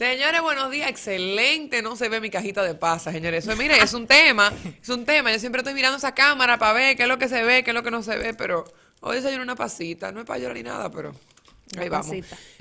Señores, buenos días. Excelente. No se ve mi cajita de pasa, señores. Eso, mire, es un tema. Es un tema. Yo siempre estoy mirando esa cámara para ver qué es lo que se ve, qué es lo que no se ve, pero hoy desayuno una pasita. No es para llorar ni nada, pero ahí vamos.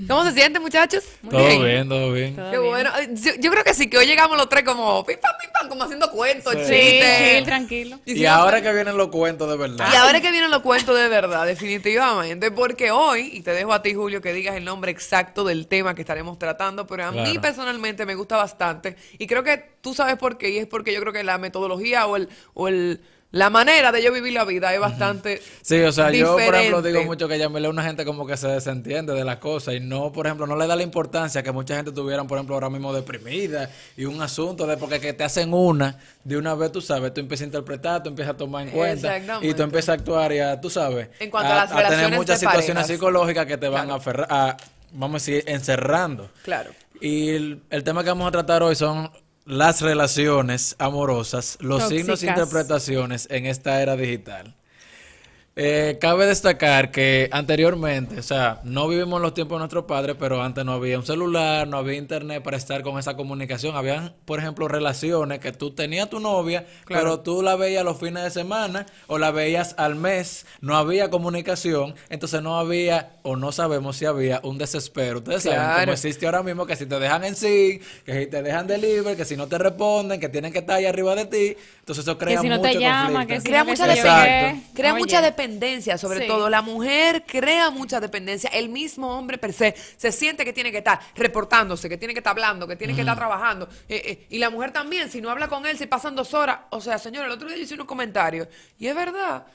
¿Cómo se sienten, muchachos? Todo bien, todo bien. Todo Qué bien. bueno. Yo, yo creo que sí, que hoy llegamos los tres como pim pam, pim pam, como haciendo cuentos, Sí. Sí, chistes. chill, tranquilo. Y ahora que vienen los cuentos de verdad. Y ahora que vienen los cuentos de verdad, definitivamente, porque hoy, y te dejo a ti, Julio, que digas el nombre exacto del tema que estaremos tratando, pero a mí Claro. personalmente me gusta bastante, y creo que tú sabes por qué, y es porque yo creo que la metodología o el, o el la manera de yo vivir la vida es bastante Sí, o sea, yo por ejemplo digo mucho que Yamile es una gente como que se desentiende de las cosas y no, por ejemplo, no le da la importancia que mucha gente tuvieran, por ejemplo, ahora mismo deprimida y un asunto de porque que te hacen una, de una vez tú sabes, tú empiezas a interpretar, tú empiezas a tomar en cuenta y tú empiezas a actuar y a, tú sabes, En cuanto a las tener relaciones muchas de situaciones parejas. psicológicas que te van a aferrar, a, vamos a decir, encerrando. Claro. Y el, el tema que vamos a tratar hoy son las relaciones amorosas, los signos e interpretaciones en esta era digital. Eh, cabe destacar que anteriormente, o sea, no vivimos los tiempos de nuestros padres, pero antes no había un celular, no había internet para estar con esa comunicación. Habían, por ejemplo, relaciones que tú tenías tu novia, pero tú la veías los fines de semana o la veías al mes. No había comunicación, entonces no había, o no sabemos si había, un desespero. Ustedes saben Claro. cómo existe ahora mismo que si te dejan en sí, que si te dejan deliver, que si no te responden, que tienen que estar ahí arriba de ti. Entonces eso crea si no mucho te llama, conflicto. que si Crea no, mucha dependencia. Crea Oye. mucha dependencia, sobre Sí. todo. La mujer crea mucha dependencia. El mismo hombre per se se siente que tiene que estar reportándose, que tiene que estar hablando, que tiene que estar trabajando. Eh, eh, y la mujer también, si no habla con él, si pasan dos horas. O sea, señor, el otro día yo hice unos comentarios. Y es verdad.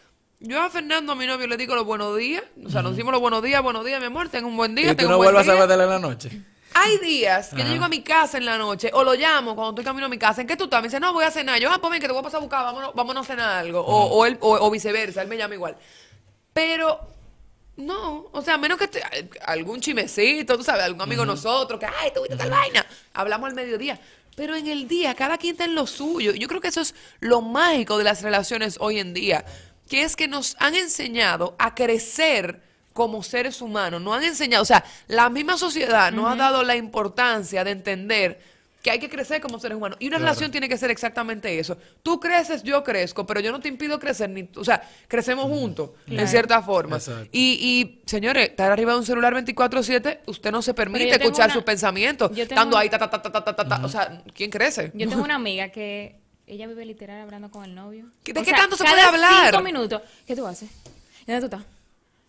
Yo a Fernando, a mi novio, le digo los buenos días. O sea, nos decimos los buenos días, buenos días, mi amor, tengo un buen día. Y tú tengo no un buen vuelvas a día. ver de él en la noche. Hay días que yo llego a mi casa en la noche o lo llamo cuando estoy camino a mi casa. ¿En qué tú estás? Me dice, no, voy a cenar. Yo, ah, pues ven, que te voy a pasar a buscar, vámonos, vámonos a cenar algo. O, o, él, o, o viceversa, él me llama igual. Pero, no, o sea, a menos que te- algún chimecito, tú sabes, algún amigo de nosotros, que, ay, tuviste tal vaina. Hablamos al mediodía. Pero en el día, cada quien está en lo suyo. Yo creo que eso es lo mágico de las relaciones hoy en día, que es que nos han enseñado a crecer como seres humanos, nos han enseñado, o sea, la misma sociedad nos ha dado la importancia de entender que hay que crecer como seres humanos. Y una relación tiene que ser exactamente eso. Tú creces, yo crezco, pero yo no te impido crecer, ni, o sea, crecemos juntos, en cierta forma. Y, y, señores, estar arriba de un celular 24/7, usted no se permite escuchar una... sus pensamientos, estando ahí, ta, ta, ta, ta, ta, ta, ta. Uh o sea, ¿quién crece? Yo tengo una amiga que ella vive literal hablando con el novio. ¿De qué tanto se puede hablar? Cinco minutos. ¿Qué tú haces? ¿Dónde tú estás?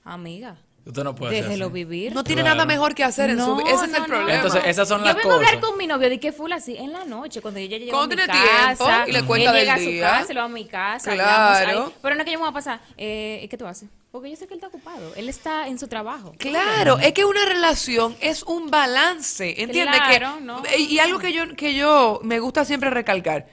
Amiga, Usted no puede hacer déjelo así. vivir. No tiene Claro. nada mejor que hacer en su vida. Ese es el no, problema. Entonces, esas son Yo las vengo a hablar cosas. con mi novio de que full así en la noche, cuando ella llega a Cuando mi tiene tiempo casa. y le cuenta él del llega a día. su casa, lo va a mi casa. Claro. ahí. Pero no es que yo me voy a pasar. Eh, ¿y ¿Qué tú haces? Porque yo sé que él está ocupado. Él está en su trabajo. Claro, es que una relación es un balance, ¿entiendes? Claro, que, no. Y algo que yo, que yo me gusta siempre recalcar,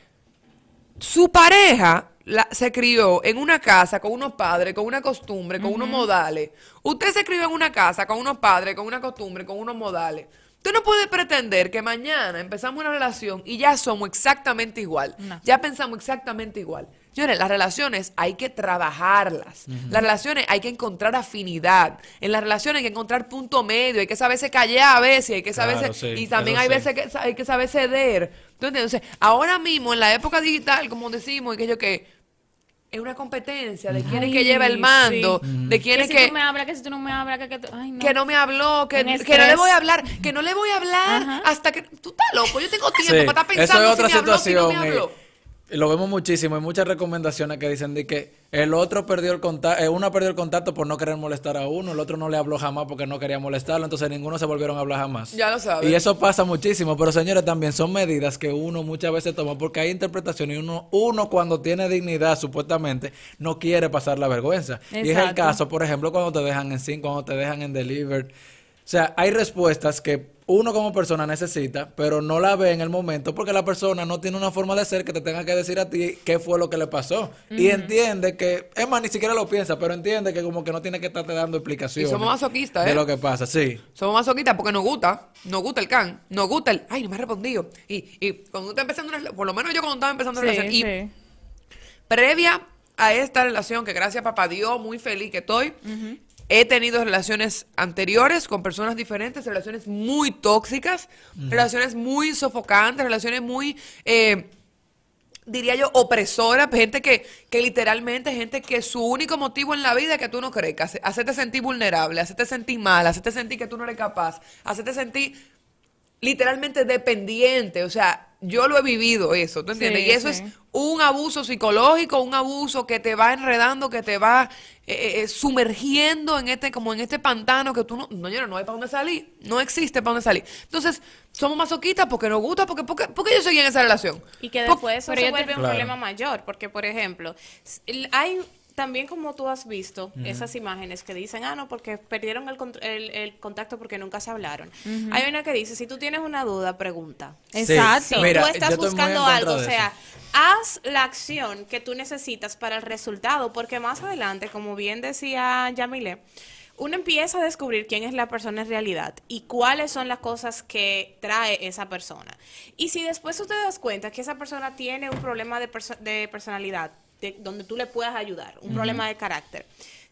su pareja la- se crió en una casa con unos padres, con una costumbre, con unos modales. Usted se crió en una casa con unos padres, con una costumbre, con unos modales. Usted no puede pretender que mañana empezamos una relación y ya somos exactamente igual. No. Ya pensamos exactamente igual. Señores, las relaciones hay que trabajarlas. Las relaciones hay que encontrar afinidad. En las relaciones hay que encontrar punto medio. Hay que saberse callar a veces. Hay que Claro, saberse, sí, y también hay sí. veces que hay que saber ceder. Entonces, ahora mismo, en la época digital, como decimos, y que yo que es una competencia de quién es que Ay, lleva el mando, sí. de quién que es si que tú me hablas, que si tú no me hablas, que, que tú- ay, no. que no me habló, que, que no le voy a hablar, que no le voy a hablar Ajá. hasta que tú estás loco. Yo tengo tiempo Sí, para estar eso pensando es otra si me habló, si no situación. me habló. y lo vemos muchísimo. Hay muchas recomendaciones que dicen de que el otro perdió el contacto, uno perdió el contacto por no querer molestar a uno, el otro no le habló jamás porque no quería molestarlo, entonces ninguno se volvieron a hablar jamás. Ya lo sabes. Y eso pasa muchísimo, pero señores, también son medidas que uno muchas veces toma porque hay interpretaciones y uno, uno cuando tiene dignidad, supuestamente, no quiere pasar la vergüenza. Y es el caso, por ejemplo, cuando te dejan en sync, cuando te dejan en deliver. O sea, hay respuestas que uno como persona necesita, pero no la ve en el momento porque la persona no tiene una forma de ser que te tenga que decir a ti qué fue lo que le pasó. Y entiende que, es más, ni siquiera lo piensa, pero entiende que como que no tiene que estarte dando explicaciones. Y somos masoquistas, De ¿eh? lo que pasa, sí. Somos masoquistas porque nos gusta, nos gusta el can, nos gusta el, ay, no me ha respondido. Y, y cuando tú estás empezando una, por lo menos yo cuando estaba empezando una Sí, relación, y sí. previa a esta relación, que gracias a papá Dios, muy feliz que estoy, he tenido relaciones anteriores con personas diferentes, relaciones muy tóxicas, relaciones muy sofocantes, relaciones muy... eh, diría yo, opresora, gente que, que literalmente, gente que su único motivo en la vida es que tú no crezcas, hacerte sentir vulnerable, hacerte sentir mal, hacerte sentir que tú no eres capaz, hacerte sentir literalmente dependiente, o sea, yo lo he vivido eso, ¿tú entiendes? Sí, y eso sí. es un abuso psicológico, un abuso que te va enredando, que te va eh, eh, sumergiendo en este, como en este pantano que tú no, no, no, no hay para dónde salir, no existe para dónde salir. Entonces, somos masoquistas porque nos gusta, porque, porque, porque yo seguí en esa relación. Y que Por- después eso se vuelve un Claro. problema mayor, porque por ejemplo, hay también como tú has visto esas imágenes que dicen, ah, no, porque perdieron el, contr- el- el contacto porque nunca se hablaron. Hay una que dice, si tú tienes una duda, pregunta. Exacto. Si Mira, tú estás buscando algo, o sea, haz la acción que tú necesitas para el resultado, porque más adelante, como bien decía Yamile, uno empieza a descubrir quién es la persona en realidad y cuáles son las cosas que trae esa persona. Y si después tú te das cuenta que esa persona tiene un problema de, perso- de personalidad, de- donde tú le puedas ayudar, un problema de carácter,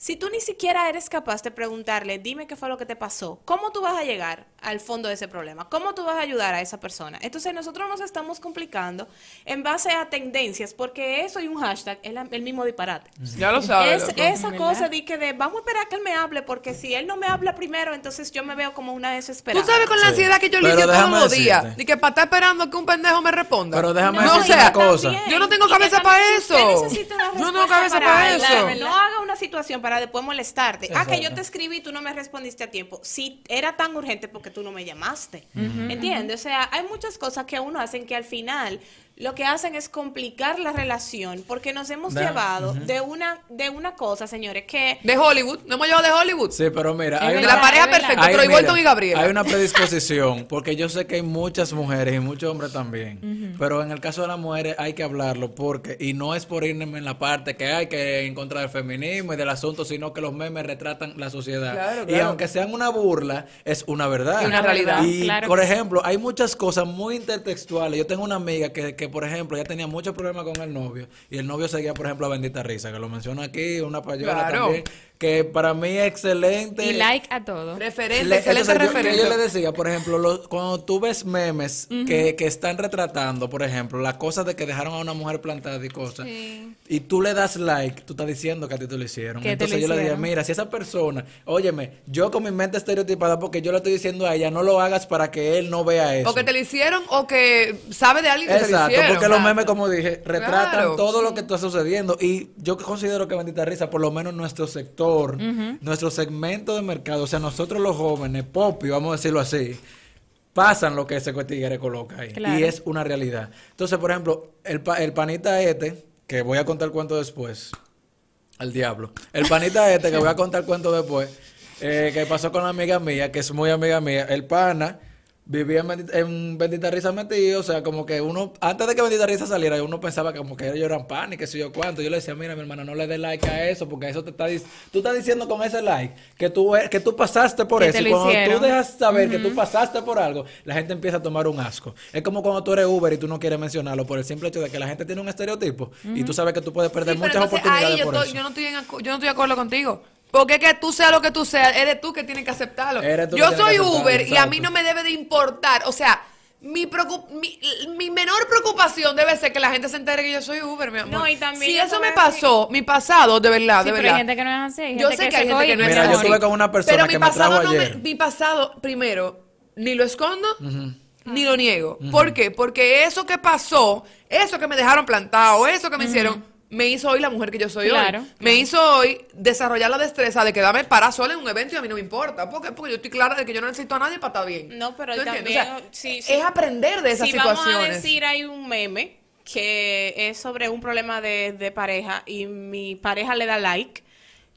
si tú ni siquiera eres capaz de preguntarle, dime qué fue lo que te pasó, ¿cómo tú vas a llegar al fondo de ese problema? ¿Cómo tú vas a ayudar a esa persona? Entonces nosotros nos estamos complicando en base a tendencias, porque eso y un hashtag es la- el mismo disparate. Ya lo sabes. Es, loco. esa cosa de que de vamos a esperar que él me hable, porque si él no me habla primero, entonces yo me veo como una Tú desesperada. sabes con la Sí. ansiedad que yo lidio todos los días. Y que para estar esperando que un pendejo me responda. Pero déjame no, o decirte sea, una cosa. también, yo no tengo cabeza para eso. Yo no tengo cabeza para algo, eso. No haga una situación para después molestarte. Ah, que yo te escribí y tú no me respondiste a tiempo. Si era tan urgente porque tú no me llamaste. ¿Entiendes? O sea, hay muchas cosas que uno hacen que al final lo que hacen es complicar la relación porque nos hemos llevado de una de una cosa, señores, que De Hollywood. No hemos llevado de Hollywood. Sí, pero mira, Es hay de verdad, la pareja perfecta. Hay, Troy mira, Bolton y Gabriela. Hay una predisposición, porque yo sé que hay muchas mujeres y muchos hombres también. Pero en el caso de las mujeres hay que hablarlo, porque, y no es por irme en la parte que hay que en contra del feminismo y del asunto, sino que los memes retratan la sociedad. Claro, Y aunque sean una burla, es una verdad. Es una realidad. Y, Claro por ejemplo, hay muchas cosas muy intertextuales. Yo tengo una amiga que, que, por ejemplo, ya tenía muchos problemas con el novio. Y el novio seguía, por ejemplo, a Bendita Risa, que lo menciono aquí, una payola Claro. también. Que para mí es excelente. Y like a todo. Referente, Le- excelente entonces, referente. Yo, le decía, por ejemplo, lo- cuando tú ves memes que, que están retratando, por ejemplo, la cosa de que dejaron a una mujer plantada y cosas, y tú le das like, tú estás diciendo que a ti te lo hicieron. Entonces lo yo le dije, mira, si esa persona, óyeme, yo con mi mente estereotipada, porque yo le estoy diciendo a ella, no lo hagas para que él no vea eso. O que te lo hicieron o que sabe de alguien que te lo Exacto, hicieron. porque los memes, como dije, retratan Claro. todo lo que está sucediendo. Y yo considero que Bendita Risa, por lo menos nuestro sector, nuestro segmento de mercado, o sea, nosotros los jóvenes, popi, vamos a decirlo así, pasan lo que ese tigre coloca ahí. Claro. Y es una realidad. Entonces, por ejemplo, el, pa- el panita este, que voy a contar el cuento después, al diablo. El panita este, que voy a contar el cuento después, eh, que pasó con la amiga mía, que es muy amiga mía, el pana. Vivía en, Bendita- en Bendita Risa metido, o sea, como que uno, antes de que Bendita Risa saliera, uno pensaba como que ellos eran pan y que sé yo cuánto. Yo le decía, mira, mi hermana, no le dé like a eso, porque eso te está dic- tú estás diciendo con ese like que tú, e- que tú pasaste por eso. Y cuando hicieron. tú dejas saber que tú pasaste por algo, la gente empieza a tomar un asco. Es como cuando tú eres Uber y tú no quieres mencionarlo por el simple hecho de que la gente tiene un estereotipo y tú sabes que tú puedes perder Sí, muchas entonces oportunidades ahí yo, por eso. yo no estoy en yo no estoy de acuerdo contigo. Porque es que tú seas lo que tú seas, eres tú que tienes que aceptarlo. Eres tú que yo soy que aceptarlo, Uber y a mí no me debe de importar. O sea, mi, preocup- mi, mi menor preocupación debe ser que la gente se entere que yo soy Uber, mi amor. No, y también si eso me pasó, mi pasado, de verdad, Sí, de pero verdad. hay gente que no es así. Yo sé que hay gente que no es Mira, yo así. estuve con una persona Pero que mi me pasado trajo no me- mi pasado, primero, ni lo escondo, ni lo niego. ¿Por qué? Porque eso que pasó, eso que me dejaron plantado, eso que me hicieron, me hizo hoy la mujer que yo soy Claro, hoy. Me hizo hoy desarrollar la destreza de quedarme parada sola en un evento y a mí no me importa. ¿Por qué? Porque yo estoy clara de que yo no necesito a nadie para estar bien. No, pero ¿Tú también, entiendes? O sea, sí, sí. es aprender de esas si situaciones. vamos a decir, hay un meme que es sobre un problema de, de pareja y mi pareja le da like.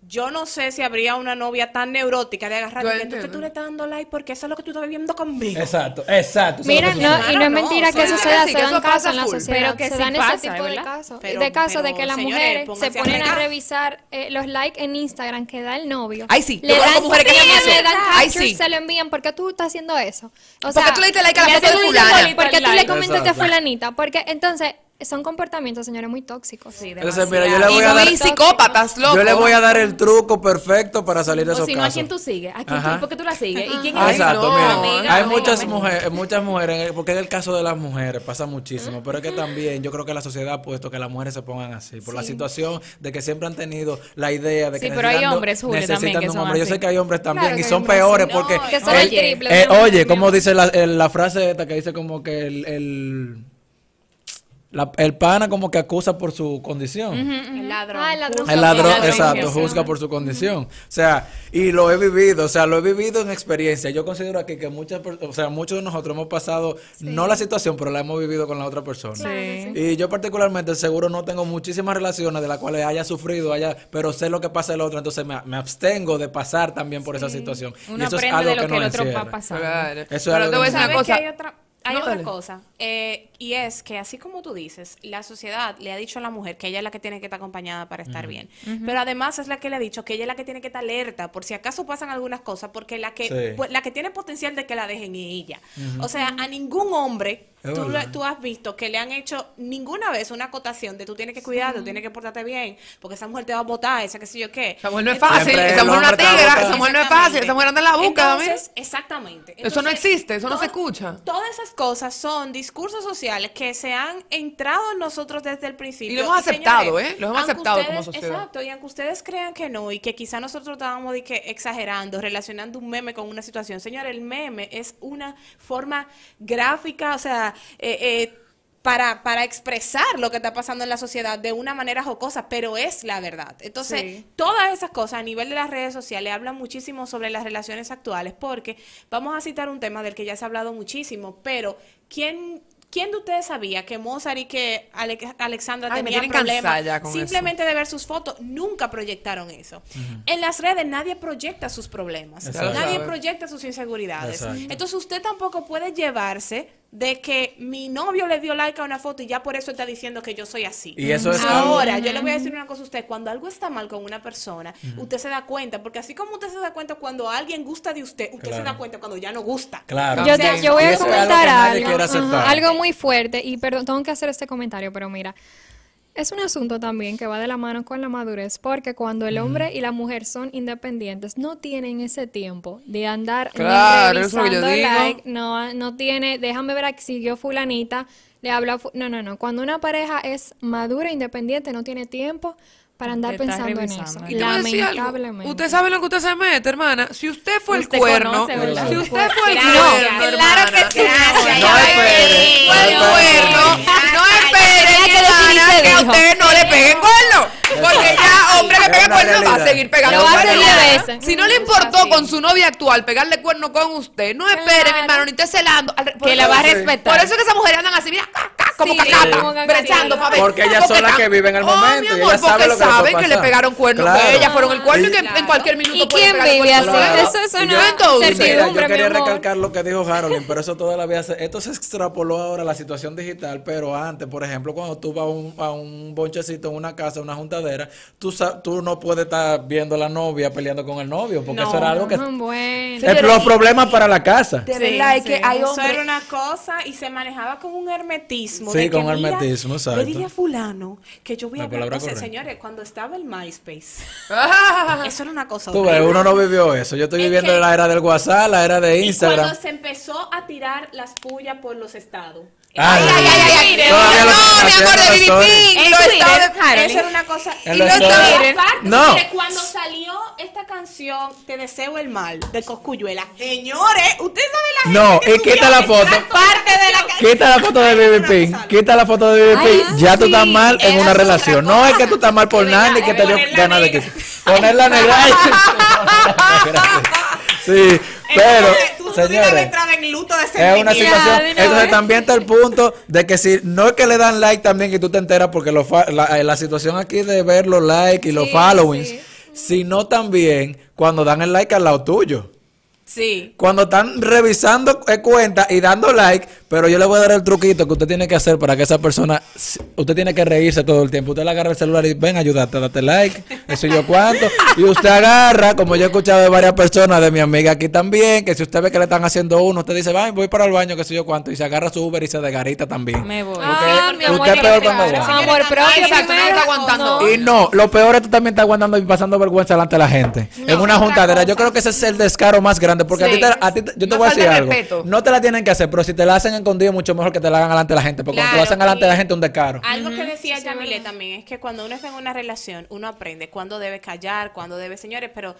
Yo no sé si habría una novia tan neurótica de agarrar que entonces tú le estás dando like porque eso es lo que tú estás viviendo conmigo. Exacto, exacto. Mira, que no, y no es mentira que eso sí, se que dan eso casos pasa en la sociedad, Pero que se sí dan pasa, ese tipo de casos. Pero- de casos de que las señores, mujeres se a ponen a revisar eh, los likes en Instagram que da el novio. Ay, sí, Le dan, mujeres que sí, eso. le dan Ay, capture, sí. se lo envían. ¿Por qué tú estás haciendo eso? O Porque tú le diste like a la foto de fulana. ¿Por qué tú le comentaste a fulanita? Porque entonces son comportamientos, señores, muy tóxicos. Sí, Entonces, mira, yo le Y voy a dar... vi psicópatas, loco. Yo le voy a dar el truco perfecto para salir de O esos si no, ¿a quién tú sigues? ¿A quién tú, ¿Por qué tú la sigues? ¿Y quién Ah, es? exacto, no, mira, amiga, hay muchas amiga. mujeres, muchas mujeres, porque en el caso de las mujeres pasa muchísimo, pero es que también yo creo que la sociedad ha puesto que las mujeres se pongan así, por la situación de que siempre han tenido la idea de que Sí, pero hay necesitan- hombres, Julio, necesitan también, que son. Yo sé que hay hombres también Claro y son peores porque Que son el- el triple, eh, oye, como dice la, el- la frase esta que dice como que el, el la- el pana como que acusa por su condición. El ladrón. Ah, el ladrón. El ladrón, por exacto, juzga por su condición. O sea, y lo he vivido, o sea, lo he vivido en experiencia. Yo considero aquí que muchas, o sea, muchos de nosotros hemos pasado, no la situación, pero la hemos vivido con la otra persona. Y yo particularmente, seguro no tengo muchísimas relaciones de las cuales haya sufrido, haya, pero sé lo que pasa el otro, entonces me, me abstengo de pasar también por esa situación. Uno y eso es algo de lo que, que el nos otro va encierra. pasando. Claro. Eso es Pero algo te voy a que decir una ¿Sabes cosa. que hay otra, hay No, otra dale. cosa? Eh, y es que así como tú dices, la sociedad le ha dicho a la mujer que ella es la que tiene que estar acompañada para estar bien. Pero además es la que le ha dicho que ella es la que tiene que estar alerta por si acaso pasan algunas cosas, porque la que, Sí. pues, la que tiene potencial de que la dejen es ella. O sea, a ningún hombre tú, lo- tú has visto que le han hecho ninguna vez una acotación de tú tienes que cuidarte, tú tienes que portarte bien, porque esa mujer te va a votar, esa que sé yo qué. Esa mujer no es Entonces- fácil, Siempre esa mujer es una tigra, botar. esa mujer no es fácil, esa mujer anda en la mira. Entonces, exactamente. Eso no Entonces, existe, eso no se escucha. Todas esas cosas son discursos sociales que se han entrado en nosotros desde el principio. Y lo hemos aceptado, ¿eh? Lo hemos aceptado como ustedes- sociedad. Exacto, y aunque ustedes crean que no, y que quizá nosotros estábamos de que exagerando, relacionando un meme con una situación. Señor, el meme es una forma gráfica, o sea, eh, eh, para, para expresar lo que está pasando en la sociedad de una manera jocosa, pero es la verdad. Entonces, Sí. todas esas cosas a nivel de las redes sociales hablan muchísimo sobre las relaciones actuales, porque vamos a citar un tema del que ya se ha hablado muchísimo, pero ¿quién, quién de ustedes sabía que Mozart y que Ale- Alexandra Ay, tenían problemas ya con simplemente de ver sus fotos? Nunca proyectaron eso. En las redes nadie proyecta sus problemas, Exacto. nadie proyecta sus inseguridades. Exacto. Entonces usted tampoco puede llevarse de que mi novio le dio like a una foto y ya por eso está diciendo que yo soy así. Y eso es algo- Ahora, yo le voy a decir una cosa a usted. Cuando algo está mal con una persona, usted se da cuenta. Porque así como usted se da cuenta cuando alguien gusta de usted, usted se da cuenta cuando ya no gusta. Claro. Yo, yo voy a algo comentar algo, aceptar. algo muy fuerte y perdón, tengo que hacer este comentario, pero mira, es un asunto también que va de la mano con la madurez, porque cuando el hombre y la mujer son independientes, no tienen ese tiempo de andar Claro, eso yo digo. like, no, no tiene, déjame ver a si siguió fulanita, le habla, no, no, no, cuando una pareja es madura, e independiente, no tiene tiempo para andar pensando en eso, Y te voy a decir algo. Usted sabe lo que usted se mete, hermana. Si usted fue Usted el cuerno, si usted fue el Claro, cuerno, claro que sí. Gracias, No espere, fue el cuerno, no espere, que a usted no le peguen cuerno. Porque ya hombre que pega cuerno va a seguir pegando Lo cuerno. veces. Si no le importó con su novia actual pegarle cuerno con usted, no espere, mi hermano, ni esté celando. Que la va a respetar. Por eso es que esas mujeres andan así, mira, como Sí, cacata, como brechando para ver. Porque ellas son las que viven el Oh, momento y ellas saben porque que le puede saben que le pasar. pegaron cuerno, Claro. que ellas fueron el cuerno y que Claro. en cualquier minuto ¿Y pueden quién vive así? Eso es una yo entonces- Mira, yo certidumbre, quería recalcar lo que dijo Harold, pero eso toda la vida se- esto se extrapoló ahora a la situación digital, pero antes, por ejemplo, cuando tú vas a un, a un bonchecito en una casa, una juntadera, tú, sa- tú no puedes estar viendo a la novia peleando con el novio, porque No. eso era algo que... Bueno. Es los problemas para la casa. De Sí, verdad, es que sí. hay Eso hombres... era una cosa y se manejaba con un hermetismo. Sí, de que, con mira, hermetismo, exacto. Le dije a fulano que yo voy a La hablar. palabra O sea, correcta. señores, cuando estaba el MySpace, Ah, eso era una cosa Tú ves, uno no vivió eso. Yo estoy Es viviendo que- la era del WhatsApp, la era de Y Instagram. cuando se empezó a tirar las pullas por los estados. Ay, Ay, ay, ay, ay. Todavía lo No, mi amor, de Twitter, estados- Harold. Eso era una cosa. Y los no estaba- cuando salió esta canción, Te deseo el mal, de Coscuyuela. Señores, ustedes saben la gente No, quita la foto. Parte de la canción. Quita la foto de BB Ping, quita la foto de Ping, ya tú estás mal en una relación. No es que tú estás mal por nada ni que te dio ganas de que ponerla negra. Sí, pero Entonces, tú en luto de es una situación. una Entonces vez. también está el punto de que si no es que le dan like también que tú te enteras porque lo fa- la, eh, la situación aquí de ver los likes y los followings, sí. sino también cuando dan el like al lado tuyo. Sí. Cuando están revisando eh, cuentas y dando like, pero yo le voy a dar el truquito que usted tiene que hacer para que esa persona, usted tiene que reírse todo el tiempo. Usted le agarra el celular y ven, ayúdate, date like, eso yo cuánto. Y usted agarra, como yo he escuchado de varias personas, de mi amiga aquí también, que si usted ve que le están haciendo uno, usted dice, "Ay, voy para el baño, que sé yo cuánto, y se agarra su Uber y se desgarita también. Me voy. Ah, mi amor, usted es peor cuando va. Amor propio Exacto, no primero, está ¿o aguantando. no? Y no, lo peor es que tú también estás aguantando y pasando vergüenza delante de la gente. en una juntadera. Yo creo que ese es el descaro más grande. Porque a Sí. ti, te- a ti te- yo te voy a decir de algo. respeto. No te la tienen que hacer, pero si te la hacen escondido, mucho mejor que te la hagan delante de la gente. Porque cuando te la hacen delante de la gente, es un descaro. Algo que decía Yamile también es que cuando uno está en una relación, uno aprende cuándo debe callar, cuándo debe, señores, pero,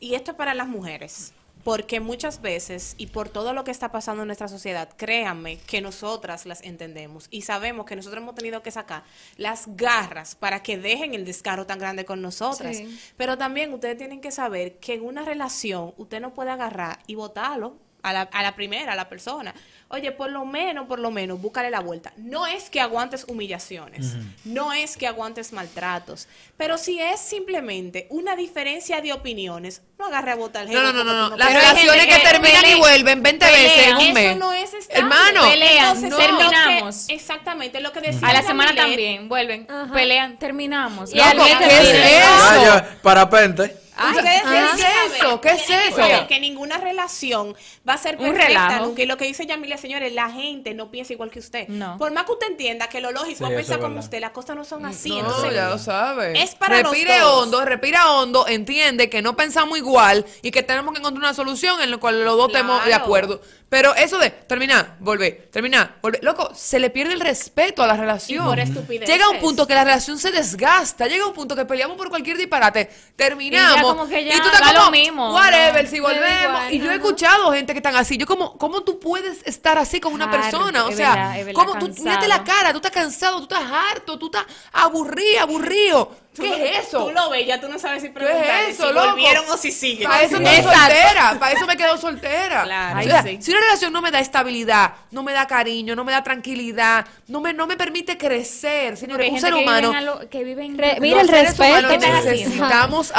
y esto es para las mujeres, porque muchas veces, y por todo lo que está pasando en nuestra sociedad, créanme que nosotras las entendemos y sabemos que nosotros hemos tenido que sacar las garras para que dejen el descaro tan grande con nosotras. Sí. Pero también ustedes tienen que saber que en una relación usted no puede agarrar y votarlo a la, a la primera, a la persona. Oye, por lo menos, por lo menos, búscale la vuelta. No es que aguantes humillaciones, no es que aguantes maltratos, pero si es simplemente una diferencia de opiniones, no agarre a votar al No, no, no, no, no. Las relaciones que que terminan y vuelven 20 veces en un Eso mes. no es estable. Hermano. Pelean, Entonces, no. lo que- terminamos. exactamente lo que decía A la semana también, vuelven, pelean, terminamos. Y Loco, ¿qué es eso? Ah, parapente. Ay, Ustedes ¿qué es eso? ¿Qué es que eso? saber Que ninguna relación va a ser perfecta nunca. Y lo que dice Yamilia, señores, la gente no piensa igual que usted. No. Por más que usted entienda que lo lógico Sí, es eso pensar es como usted, las cosas no son así. No, entonces, ya lo sabes. es para los respire dos. hondo, respira hondo, entiende que no pensamos igual y que tenemos que encontrar una solución en la cual los dos estemos de acuerdo. Pero eso de terminar, volver, terminar, volver, loco, se le pierde el respeto a la relación. Y por estupideces. Llega un punto que la relación se desgasta, llega un punto que peleamos por cualquier disparate, terminamos. Y ya como que ya tú estás da lo mismo, whatever, ¿no? si volvemos. igual, y yo he escuchado gente que están así. Yo como, ¿cómo tú puedes estar así con una Harto, persona? O sea, verdad, verdad, ¿cómo tú, mírate la cara, tú estás cansado, tú estás harto, tú estás aburrido, aburrido. ¿Qué es eso? Tú lo ves, ya tú no sabes si ¿Qué preguntar es eso, si loco? volvieron o si siguen. Para eso me quedo soltera, para eso me quedo soltera. Claro. O sea, Ay, sí. Si una relación no me da estabilidad, no me da cariño, no me da tranquilidad, no me, no me permite crecer, señores, un ser humano. viven a lo- que viven Re- los mira el respeto. humanos ¿Qué estás necesitamos. necesitamos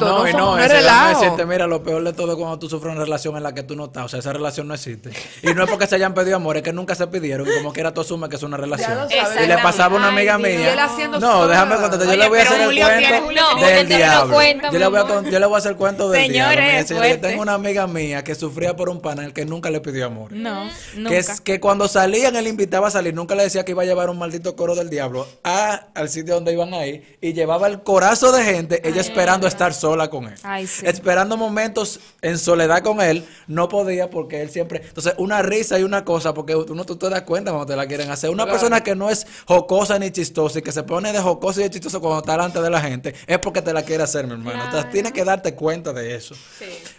no, No, no, no es relajo. decirte, mira, lo peor de todo es cuando tú sufres una relación en la que tú no estás. O sea, esa relación no existe. Y no es porque se hayan pedido amor, es que nunca se pidieron. Y como quiera tú asumes que es una relación. lo sabes. Y le pasaba a una amiga Ay, mía. No, déjame contarte. Yo Oye, le voy a hacer el tiene- cuento Julio tiene- del diablo. cuenta, yo, le voy a, yo le voy a hacer el cuento del Señores, diablo. Yo tengo una amiga mía que sufría por un panel que nunca le pidió amor. No, nunca. Que, es, que cuando salían, él invitaba a salir, nunca le decía que iba a llevar un maldito coro del diablo a, al sitio donde iban a ir y llevaba el corazo de gente, ella esperando estar sola con él. Ay, sí. Esperando momentos en soledad con él, no podía porque él siempre. Entonces, una risa y una cosa, porque uno tú te das cuenta cuando te la quieren hacer. Una persona que no es jocosa ni chistosa y que se pone de jocosa y de chistosa cuando está delante de la gente, es porque te la quiere hacer, mi hermano. Entonces, tienes que darte cuenta de eso.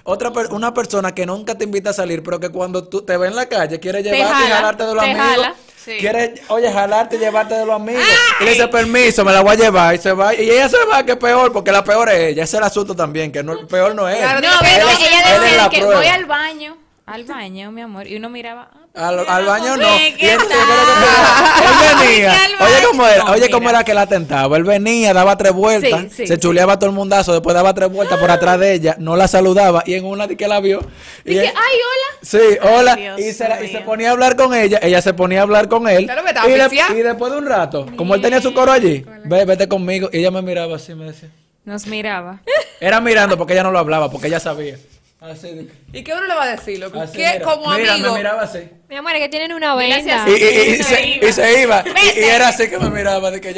Otra per- una persona que nunca te invita a salir, pero que cuando tú te ve en la calle quiere llevarte y jala, jalarte de los te amigos. jala. Sí. Quiere, oye, jalarte y llevarte de los amigos. Y le dice, permiso, me la voy a llevar. Y se va. Y ella se va, que es peor, porque la peor es ella. Ese es el asunto también, que no, el peor no es. Claro, No, pero ella él es la decía que prueba. voy al baño, al baño, mi amor, y uno miraba, ah, Al, al baño no. Oye, Y ¿qué él, tal? él venía. Oye, cómo era, No, oye, cómo era que la tentaba. Él venía, daba tres vueltas, Sí, sí, se sí. chuleaba todo el mundazo, después daba tres vueltas por atrás de ella, no la saludaba, y en una de que la vio. Y, y que, ay, hola. Sí, hola. Dios y, se la- y se ponía a hablar con ella, ella se ponía a hablar con él. Claro, me estaba y, asfixiada. y después de un rato, como él tenía su coro allí, ve, vete conmigo. Y ella me miraba así, me decía. Nos miraba. Era mirando porque ella no lo hablaba, porque ella sabía. Así, de que- ¿Y qué uno le va a decir, loco? así, ¿Qué, mira. como Mira, amigo? me miraba así. Mi amor, es que tienen una venda. Y, y- y- y se iba. y se iba. Y, y era así que me miraba, de que.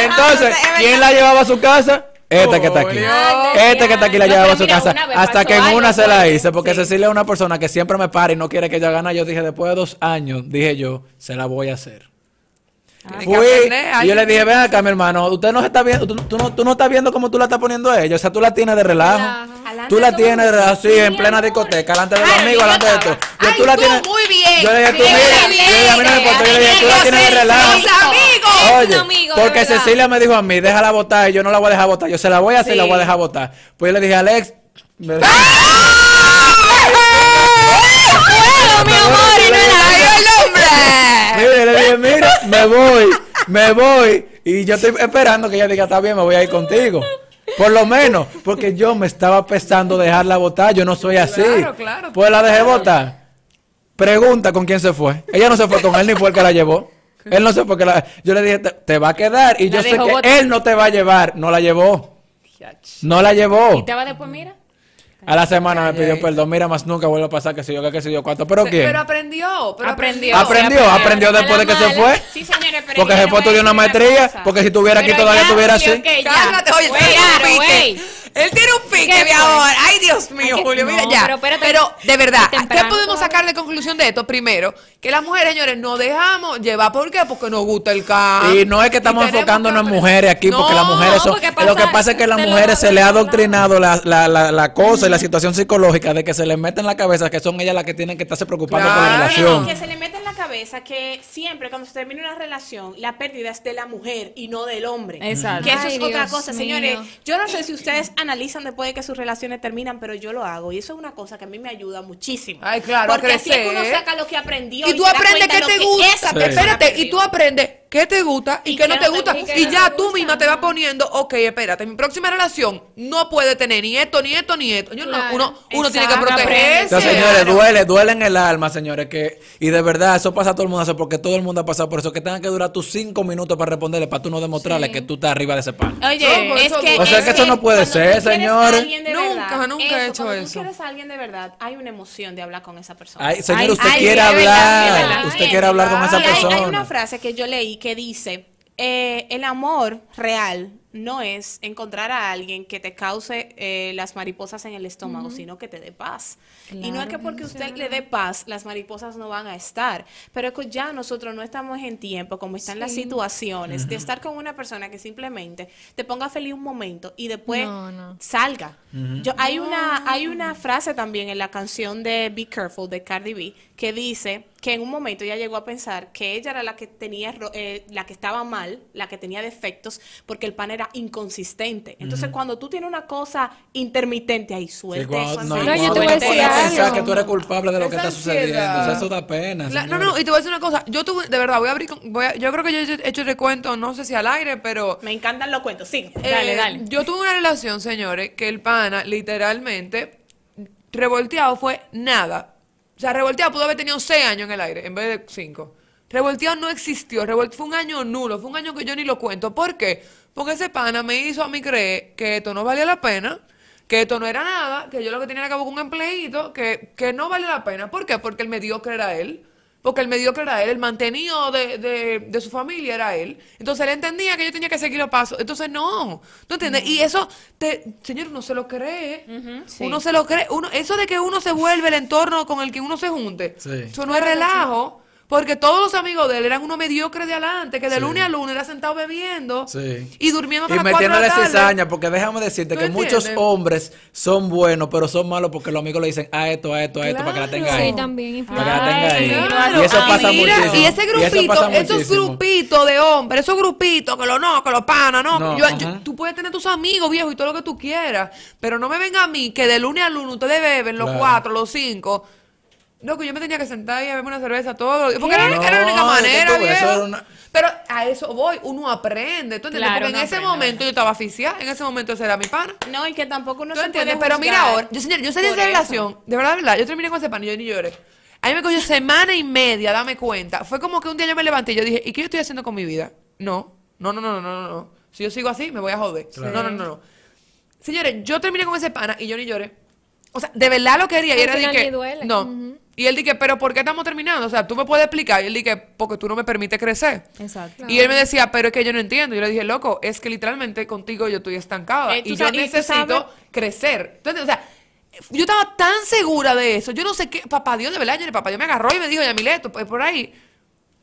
Entonces, ¿quién la llevaba a su casa? Esta que está aquí. Julio. Esta que está aquí la No, llevaba a su mira, casa. Hasta que en algo una se la él. hice, porque Sí. Cecilia es una persona que siempre me para y no quiere que ella gane. Yo dije, después de dos años, dije yo, se la voy a hacer. Fui aprender, y yo le dije, ven acá, mi hermano, usted no se está viendo, tú, tú no, tú no estás viendo cómo tú la estás poniendo a ella, o sea, tú la tienes de relajo. Alante Tú la tienes de el relajo, sí, en plena amor. discoteca, delante de los Ay, amigos, delante de todo. Yo, tú la tienes, muy bien. Yo le dije, tú mira, yo le dije, a mí no me bien, importa, yo le dije, tú la tienes de relajo. Oye, amigo, porque. Cecilia me dijo a mí, déjala votar, y yo no la voy a dejar votar, yo se la voy a hacer y la voy a dejar votar. Pues yo le dije, Alex, me- Puedo, mi amor, y no ¡Ay, el hombre! Mira, le dije, mira, me voy, me voy. Y yo estoy esperando que ella diga, está bien, me voy a ir contigo. Por lo menos, porque yo me estaba pensando dejarla votar, yo no soy así. Claro, claro, Pues la dejé votar. Pregunta con quién se fue. Ella no se fue con él ni fue el que la llevó. Él no se fue que la... Yo le dije, te, te va a quedar. Y La yo sé que él no te va a llevar. No la llevó. No la llevó. Y te va después, mira. A la semana me pidió perdón. Mira, más nunca vuelve a pasar que sé yo, que sé yo cuánto. ¿Pero qué? Pero aprendió. Pero Aprendió. Aprendió, aprendió después de que se fue. Sí, señores, pero Porque a estudiar una maestría. Porque si estuviera aquí todavía estuviera así. Cállate, oye, él tiene un claro, pique. güey. Él tiene un pique, ¿Qué mi amor. Ay, Dios mío, Ay, Julio, mira no, ya. pero espérate. Pero, de verdad, ¿qué podemos sacar de conclusión de esto? Primero, que las mujeres, señores, no dejamos llevar. ¿Por qué? Porque nos gusta el campo. Y no es que estamos enfocándonos en mujeres aquí, porque las mujeres son. porque lo que pasa es que a las mujeres se le ha adoctrinado la, la, la, la cosa y la situación psicológica de que se les mete en la cabeza que son ellas las que tienen que estarse preocupando por la Claro. relación. Que se le mete en la cabeza que siempre cuando se termina una relación, la pérdida es de la mujer y no del hombre. Exacto. Que eso Ay, es otra cosa, mío. señores. Yo no sé si ustedes analizan después de que sus relaciones terminan, pero yo lo hago. Y eso es una cosa que a mí me ayuda muchísimo. Ay, claro, a Porque así es que uno crecer. saca lo que aprendió. Y tú aprendes lo te que gusta. Sí. Espérate, y tú aprendes qué te gusta y, qué no te gusta. y Y no ya tú gusta. misma te vas poniendo, ok, espérate, mi próxima relación no puede tener ni esto, ni esto, ni esto. Yo no- uno tiene que protegerse. Entonces, señores, duele, duele en el alma, señores, que, y de verdad, eso pasa a todo el mundo, porque todo el mundo ha pasado por eso, que tengan que durar tus cinco minutos para responderle, para tú no demostrarle que tú estás arriba de ese pan. Oye, No, es eso que. O sea, que eso no puede ser, señores. Nunca, verdad, nunca he hecho cuando eso. Tú quieres a alguien de verdad, hay una emoción de hablar con esa persona. Ay, señor, usted ay, quiere hablar, usted quiere hablar con esa Y persona. Hay, una frase que yo leí que dice, eh, el amor real no es encontrar a alguien que te cause eh, las mariposas en el estómago, sino que te dé paz. y no es que porque usted le dé paz, las mariposas no van a estar. Pero es que ya nosotros no estamos en tiempo, como están las situaciones, de estar con una persona que simplemente te ponga feliz un momento y después No, no. salga. Yo, hay, una, hay una frase también en la canción de Be Careful de Cardi B que dice que en un momento ella llegó a pensar que ella era la que tenía ro- eh, la que estaba mal, la que tenía defectos, porque el pan era inconsistente. Entonces, cuando tú tienes una cosa intermitente ahí, Sí, cuando- eso. no. No, yo cuando te voy a tú decir puedes algo. pensar que tú eres culpable de lo que Esa está sucediendo. ansiedad. O sea, eso da pena. La- no, no, y te voy a decir una cosa. Yo tuve, de verdad, voy a abrir. con- voy a- yo creo que yo he hecho recuento, no sé si al aire, pero. Me encantan los cuentos, sí. Dale, eh, dale. Yo tuve una relación, señores, que el pana, literalmente, revolteado fue nada. O sea, revolteado pudo haber tenido seis años en el aire en vez de cinco. Revolteado no existió. Revol- fue un año nulo. Fue un año que yo ni lo cuento. ¿Por qué? Porque ese pana me hizo a mí creer que esto no valía la pena. Que esto no era nada, que yo lo que tenía era que buscar un empleito, que, que no vale la pena. ¿Por qué? Porque el mediocre era él. Porque el mediocre era él, el mantenido de, de, de su familia era él. Entonces él entendía que yo tenía que seguir los pasos. Entonces no, ¿tú entiendes? Y eso, te, señor, uno se lo cree. sí. Uno se lo cree. Uno, eso de que uno se vuelve el entorno con el que uno se junte, Sí. eso no es relajo. Porque todos los amigos de él eran unos mediocres de adelante, que de Sí. lunes a lunes era sentado bebiendo Sí. y durmiendo hasta Y las de la metiéndole tarde. cizaña, porque déjame decirte ¿Tú que muchos entiendes? hombres son buenos, pero son malos porque los amigos le dicen a esto, a esto, a esto, para que la tenga ahí. Sí, también Para que la tenga ahí. Claro. Y eso Ay, pasa mira, muchísimo. Y ese grupito, pasa esos grupitos de hombres, esos grupitos que lo no, que lo pana, no. No, Yo- yo- tú puedes tener tus amigos viejos y todo lo que tú quieras, pero no me venga a mí que de lunes a lunes ustedes beben los Claro. cuatro, los cinco. No, que yo me tenía que sentar y a beberme una cerveza todo. Porque era, No, era la única es que manera, viejo. una- Pero a eso voy, uno aprende. ¿tú entiendes? Claro, Porque en uno ese aprende, momento yo estaba asfixiada, en ese momento ese era mi pana. No, y que tampoco no ¿Tú se entiendes? puede Pero mira ahora, yo, señor, yo salí de esa eso. relación, de verdad, de verdad, yo terminé con ese pan y yo ni lloré. A mí me cogió semana y media, dame cuenta. Fue como que un día yo me levanté y yo dije, ¿y qué yo estoy haciendo con mi vida? No, no, no, no, no, no, no. Si yo sigo así, me voy a joder. No, no, no, no. Señores, yo terminé con ese pana y yo ni lloré. O sea, de verdad lo quería y era de que... duele. No. Ujú. Y él dije, pero ¿por qué estamos terminando? O sea, tú me puedes explicar. Y él dije, porque tú no me permites crecer. Exacto. Y él me decía, pero es que yo no entiendo. Y yo le dije, loco, es que literalmente contigo yo estoy estancada. Eh, y yo necesito crecer. Entonces, o sea, yo estaba tan segura de eso. Yo no sé qué. Papá Dios, de verdad, yo, papá Dios me agarró y me dijo, Yamileto, pues por ahí.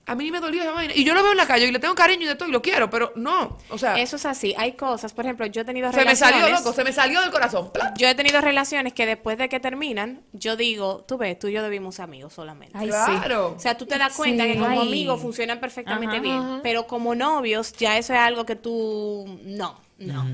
A mí me dolió esa vaina. Y yo lo veo en la calle y le tengo cariño y de todo y lo quiero, pero no. O sea, Eso es así. Hay cosas, por ejemplo, yo he tenido se me relaciones. salió, loco, se me salió del corazón. ¡Pla! Yo he tenido relaciones que después de que terminan, yo digo, tú ves, tú y yo debimos ser amigos solamente. Ay, sí. claro. O sea, tú te das cuenta Sí. que como Ay. amigos funcionan perfectamente Ajá. bien, Ajá. pero como novios ya eso es algo que tú no, no.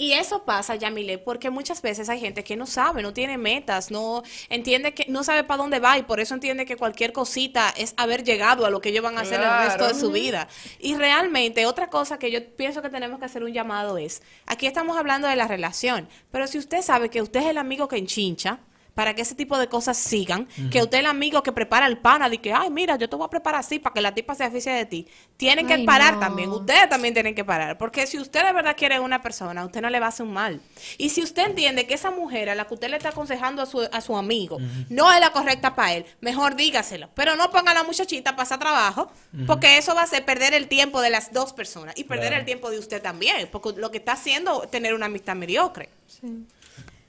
Y eso pasa, Yamile, porque muchas veces hay gente que no sabe, no tiene metas, no entiende que no sabe para dónde va y por eso entiende que cualquier cosita es haber llegado a lo que ellos van a hacer el resto de su vida. Y realmente otra cosa que yo pienso que tenemos que hacer un llamado es, aquí estamos hablando de la relación, pero si usted sabe que usted es el amigo que enchincha, para que ese tipo de cosas sigan, que usted es el amigo que prepara el pana, de que, ay, mira, yo te voy a preparar así para que la tipa se aficie de ti. Tienen que parar no. también, ustedes también tienen que parar, porque si usted de verdad quiere a una persona, usted no le va a hacer un mal. Y si usted entiende que esa mujer a la que usted le está aconsejando a su, a su amigo no es la correcta para él, mejor dígaselo, pero no ponga a la muchachita a pasar trabajo, porque eso va a hacer perder el tiempo de las dos personas y perder Claro. el tiempo de usted también, porque lo que está haciendo es tener una amistad mediocre.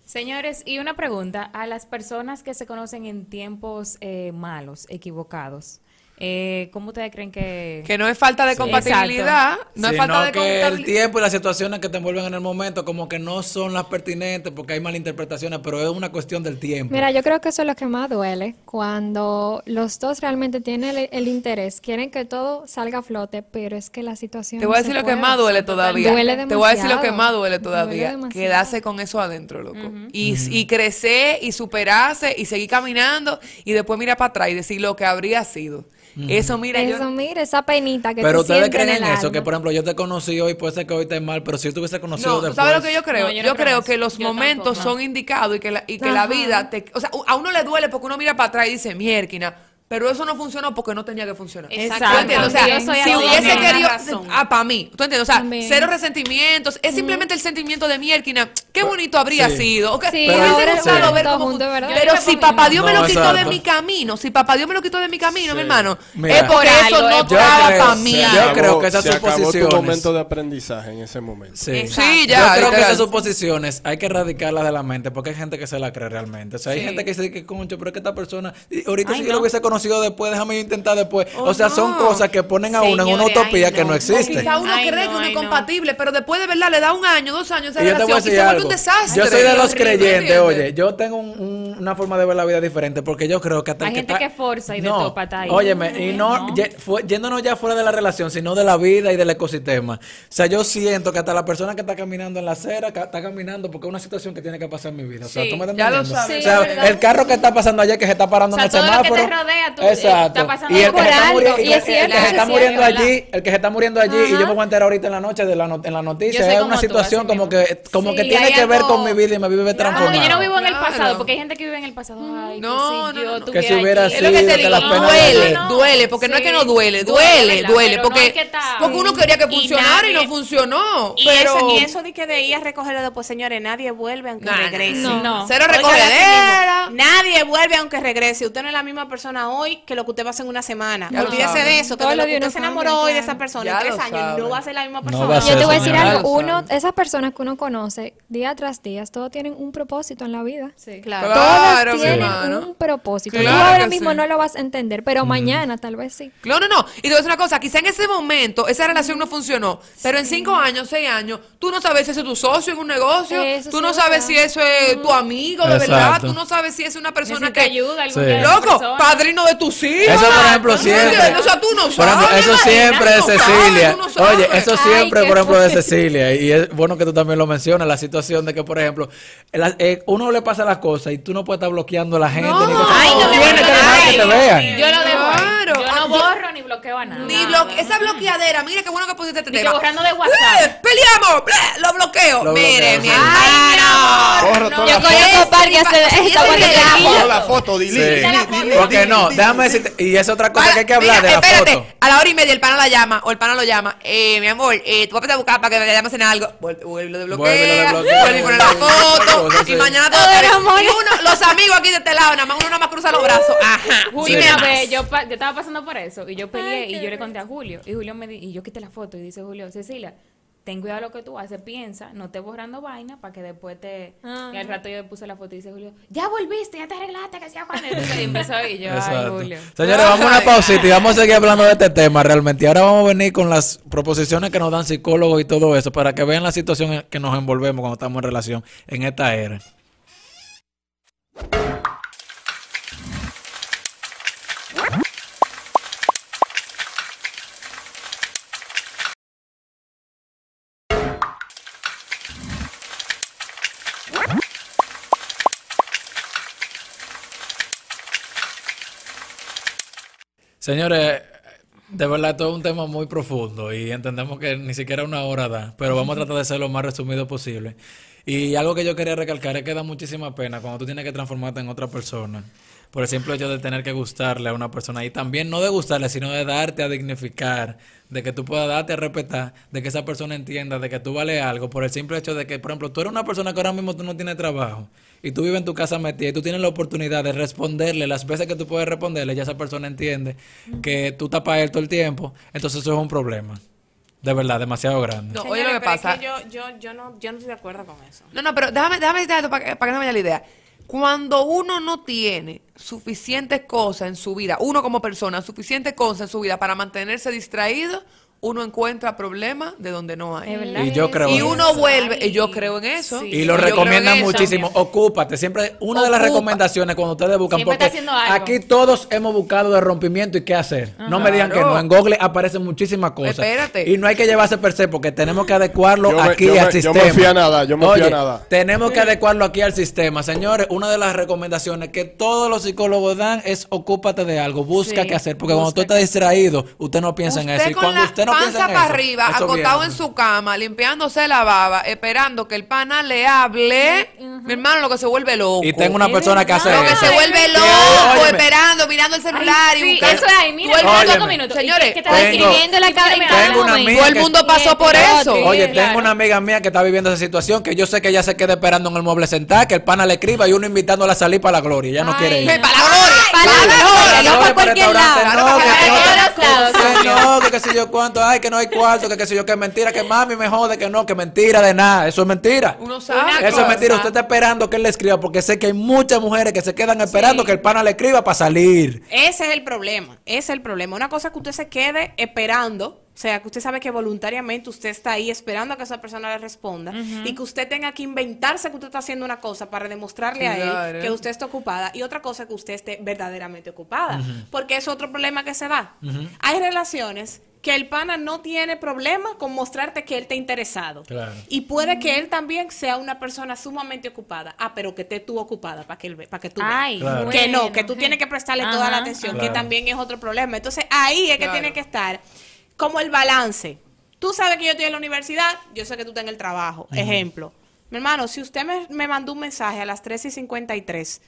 Señores, y una pregunta a las personas que se conocen en tiempos eh, malos, equivocados. Eh, ¿Cómo ustedes creen que...? Que no es falta de compatibilidad, no es Sino falta de que el tiempo y las situaciones que te envuelven en el momento como que no son las pertinentes porque hay malinterpretaciones, pero es una cuestión del tiempo. Mira, yo creo que eso es lo que más duele, cuando los dos realmente tienen el, el interés, quieren que todo salga a flote, pero es que la situación Te no voy a decir lo que más duele todavía. Duele Te voy a decir lo que más duele todavía. Quedarse con eso adentro, loco. y, y crecer y superarse y seguir caminando y después mirar para atrás y decir lo que habría sido. Eso, mira, yo... Eso, mira, esa penita que Pero tú ustedes creen en eso, que por ejemplo yo te conocí hoy, puede ser que hoy estés mal, pero si tú hubiese conocido No, después... ¿sabes lo que yo creo? No, yo yo creo que los Yo momentos tampoco. son indicados y que la, y que la vida, te, o sea, a uno le duele porque uno mira para atrás y dice, mierquina, pero eso no funcionó porque no tenía que funcionar. Exacto. O sea, Yo soy si hubiese querido, razón. ah, para mí, ¿tú entiendes? O sea, También. cero resentimientos, es simplemente el sentimiento de mierquina, qué bonito habría sí. sido. ok, Sí, Pero- hubiese sí. gustado ver cómo junto. Pero si papá Dios me No, lo quitó de mi camino, si papá Dios me lo quitó de mi camino, mi hermano, Mira. es porque Por eso no es por estaba para mí. Yo creo que esas se acabó tu suposiciones- momento de aprendizaje en ese momento. Sí. Ya. Yo creo que esas suposiciones hay que erradicarlas de la mente porque hay gente que se la cree realmente. O sea, hay gente que dice que, concho, pero es que esta persona, ahorita si yo lo hubiese conocido después, déjame yo intentar después. Oh, o sea, son cosas que ponen a uno en una utopía ay, que no. O existe. quizá uno Ay, cree no, que uno ay, es no. compatible, pero después de verdad le da un año, dos años esa Y relación y decir se vuelve un desastre. Yo soy de los creyentes, oye, yo tengo un- un- una forma de ver la vida diferente porque yo creo que hasta Hay gente que forza y de no, todo pa' estar ahí. Óyeme, y no, No. ye- fue- yéndonos ya fuera de la relación, sino de la vida y del ecosistema. O sea, yo siento que hasta la persona que está caminando en la acera está caminando porque es una situación que tiene que pasar en mi vida. O sea, Sí, tú me estás. O sea, el carro que está pasando allá que se está parando O sea, en el todo lo que te semáforo. rodea, tú, Exacto. está pasando y el que por se está muriendo, y y es el- cierto, el que se es está cierto, muriendo ¿verdad? allí, el que se está muriendo allí, y yo me voy a enterar ahorita en la noche de la no- en la noticia, es como una tú, situación como mismo. que como Sí, que tiene que ver con mi vida y me vive Como que transformada. yo no vivo en el pasado, porque hay gente que vive en el pasado. Ay, No, que si no, no, Que si hubiera que te digo, penas duele, duele, porque no es que no duele, duele, duele, porque, uno quería que funcionara y, no funcionó. Y, pero eso, y eso de que de ir a recogerlo después, señores, nadie vuelve aunque regrese. No. No. cero recogedera. Nadie vuelve aunque regrese. Usted no es la misma persona hoy que lo que usted va a hacer en una semana. Ya Olvídese de eso, que Todo de lo que usted se enamoró hoy de claro. esa persona Ya en tres años sabe. no va a ser la misma persona. Yo te voy a decir algo, uno, esas personas que uno conoce día tras día, todos tienen un propósito en la vida. Sí. Claro. Claro, Todos tienen un propósito. Claro Tú ahora que mismo sí. no lo vas a entender, pero mañana tal vez sí. No, no, no. Y te voy a decir una cosa, quizá en ese momento esa relación no funcionó, pero en cinco años, seis años, tú no sabes si es tu socio en un negocio, Eso tú no es sabes verdad. si eso es tu amigo de Exacto. verdad, tú no sabes si es una persona que... ayuda, Loco, persona. padrino de tus hijos. Eso, por ejemplo, ¿tú siempre. entiendes? O sea, tú no Por ejemplo, sabes, eso siempre de Cecilia. Oye, eso siempre, por ejemplo, de. Cecilia. Y es bueno que tú también lo mencionas, la situación de que, por ejemplo, eh, uno le pasa las cosas y tú no puedes estar bloqueando a la gente. Ni cosas. Ay, no me Tienes que digas. dejar que te Ay, vean. Yo lo dejo. No borro ni bloqueo a nada. Ni blo- esa bloqueadera, mira qué bueno que pusiste este Ni que tema. borrando de ¡Eh! WhatsApp. ¡Peleamos! ¡Ble! ¡Lo bloqueo! Lo Mire, bloqueo, mi hermano. Yo conozco par que hace esa quillo. la foto, delete, Porque no, déjame decirte, y es otra cosa que hay que hablar de la espérate, foto. a la hora y media el pana la llama, o el pana lo llama, eh, mi amor, eh, tú vas a empezar a buscar para que me llames en algo. Vuelve, vuelve lo desbloquea, Vuelve, lo desbloquea, vuelve y pone la vuelve, foto, y mañana todo. Y uno, los amigos aquí de este lado, nada más uno nada más cruza los brazos. Ajá, Julio, dime yo estaba pasando por eso y yo peleé y yo le conté a Julio y Julio me di- y yo quité la foto y dice Julio, Cecilia, ten cuidado lo que tú haces, piensa, no estés borrando vaina para que después te... Y al rato yo le puse la foto y dice Julio, ya volviste, ya te arreglaste, que sea Juan. Entonces, y empezó y yo, ay. Julio. Señores, vamos a una pausita y vamos a seguir hablando de este tema realmente. Y ahora vamos a venir con las proposiciones que nos dan psicólogos y todo eso para que vean la situación en que nos envolvemos cuando estamos en relación en esta era. Señores, de verdad esto es un tema muy profundo y entendemos que ni siquiera una hora da, pero vamos a tratar de ser lo más resumido posible. Y algo que yo quería recalcar es que da muchísima pena cuando tú tienes que transformarte en otra persona por el simple hecho de tener que gustarle a una persona y también no de gustarle, sino de darte a dignificar, de que tú puedas darte a respetar, de que esa persona entienda de que tú vales algo, por el simple hecho de que, por ejemplo, tú eres una persona que ahora mismo tú no tienes trabajo y tú vives en tu casa metida y tú tienes la oportunidad de responderle las veces que tú puedes responderle, ya esa persona entiende que tú estás para él todo el tiempo, entonces eso es un problema. De verdad, demasiado grande. No, oye lo que pero es pasa. que yo, yo, yo, no, yo no estoy de acuerdo con eso. No, no, pero déjame, déjame decirte esto para, que- para que no me vaya la idea. Cuando uno no tiene suficientes cosas en su vida, uno como persona, suficientes cosas en su vida para mantenerse distraído, uno encuentra problemas de donde no hay. Es verdad. Y yo creo Y en uno eso. vuelve, y yo creo en eso. Sí. Y lo yo recomiendan muchísimo. Ocúpate. Siempre, una de las recomendaciones cuando ustedes buscan, Siempre porque está haciendo algo. aquí todos hemos buscado de rompimiento y qué hacer. No me digan que no. En Google aparecen muchísimas cosas. Espérate. Y no hay que llevarse per se porque tenemos que adecuarlo Yo aquí yo me- al yo sistema. me fui a nada, yo me fui a Oye, nada. Tenemos que adecuarlo aquí al sistema. Señores, una de las recomendaciones que todos los psicólogos dan es ocúpate de algo, busca Sí, qué hacer. Porque cuando tú estás distraído, usted no piensa en eso. Y cuando la usted no panza para arriba, viene. en su cama, limpiándose la baba, esperando que el pana le hable, mi hermano lo que se vuelve loco. Y tengo una persona que hace Lo que eso. se vuelve loco, esperando, mirando el celular Ay, y sí, eso es ahí, mira, Todo el espera mundo- cinco minutos. Señores, ¿Y qué te tengo- estás escribiendo la cara tengo una amiga todo el que- mundo pasó por eso. sí. Oye, claro. tengo una amiga mía que está viviendo esa situación que yo sé que ella se queda esperando en el mueble sentada, que el pana le escriba y uno invitándola a salir para la gloria. Ella no quiere ir. Para la gloria, Para la gloria, Para cualquier lado. No, que, que- que que sé yo cuánto, ay, que no hay cuarto, que qué sé yo, que mentira, que mami me jode, que no, que mentira de nada, eso es mentira. Uno sabe. Eso es mentira, usted está esperando que él le escriba, porque sé que hay muchas mujeres que se quedan esperando que el pana le escriba para salir. Ese es el problema, ese es el problema. Una cosa es que usted se quede esperando, sea, que usted sabe que voluntariamente usted está ahí esperando a que esa persona le responda y que usted tenga que inventarse que usted está haciendo una cosa para demostrarle a él que usted está ocupada y otra cosa que usted esté verdaderamente ocupada, porque es otro problema que se da. Hay relaciones que el pana no tiene problema con mostrarte que él está interesado. Claro. Y puede que él también sea una persona sumamente ocupada. Ah, pero que esté tú ocupada para que él ve- para que tú. Ay, Claro. Que no, que tú tienes que prestarle toda la atención, que también es otro problema. Entonces ahí es que tiene que estar como el balance. Tú sabes que yo estoy en la universidad, yo sé que tú estás en el trabajo. Ejemplo, mi hermano, si usted me, me mandó un mensaje a las 3 y 53,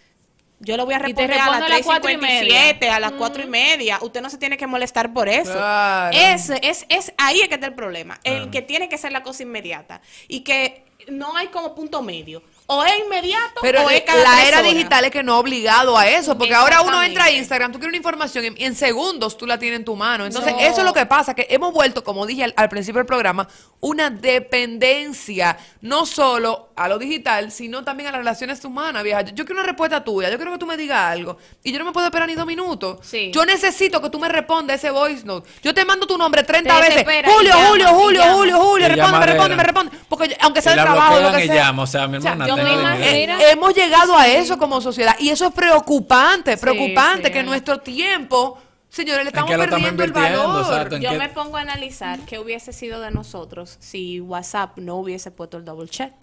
yo lo voy a responder a las a las 3 y cuatro y 57, a las 4 y media. Usted no se tiene que molestar por eso. Claro. Ese, es, es, ahí es que está el problema. El que tiene que ser la cosa inmediata. Y que no hay como punto medio. O es inmediato Pero o es cada la era horas. digital es que no obligado a eso, porque ahora uno entra a. Instagram, tú quieres una información y en segundos tú la tienes en tu mano. Entonces, No. eso es lo que pasa, que hemos vuelto, como dije al, al principio del programa, una dependencia, no solo a lo digital, sino también a las relaciones humanas, vieja. Yo, yo quiero una respuesta tuya, yo quiero que tú me digas algo, y yo no me puedo esperar ni dos minutos. Sí. Yo necesito que tú me respondas ese voice note. Yo te mando tu nombre 30 Te veces. Julio, llama, Julio, Julio, llama. Julio, Julio, Y responde, responde, me responde. Porque aunque sea la trabajo, lo que sea. llama, o sea, mi hermana, Eh, hemos llegado a eso como sociedad y eso es preocupante, preocupante sí, que es. nuestro tiempo, señores, le estamos que lo estamos perdiendo el valor. Exacto. ¿En Yo qué- me pongo a analizar qué hubiese sido de nosotros si WhatsApp no hubiese puesto el double check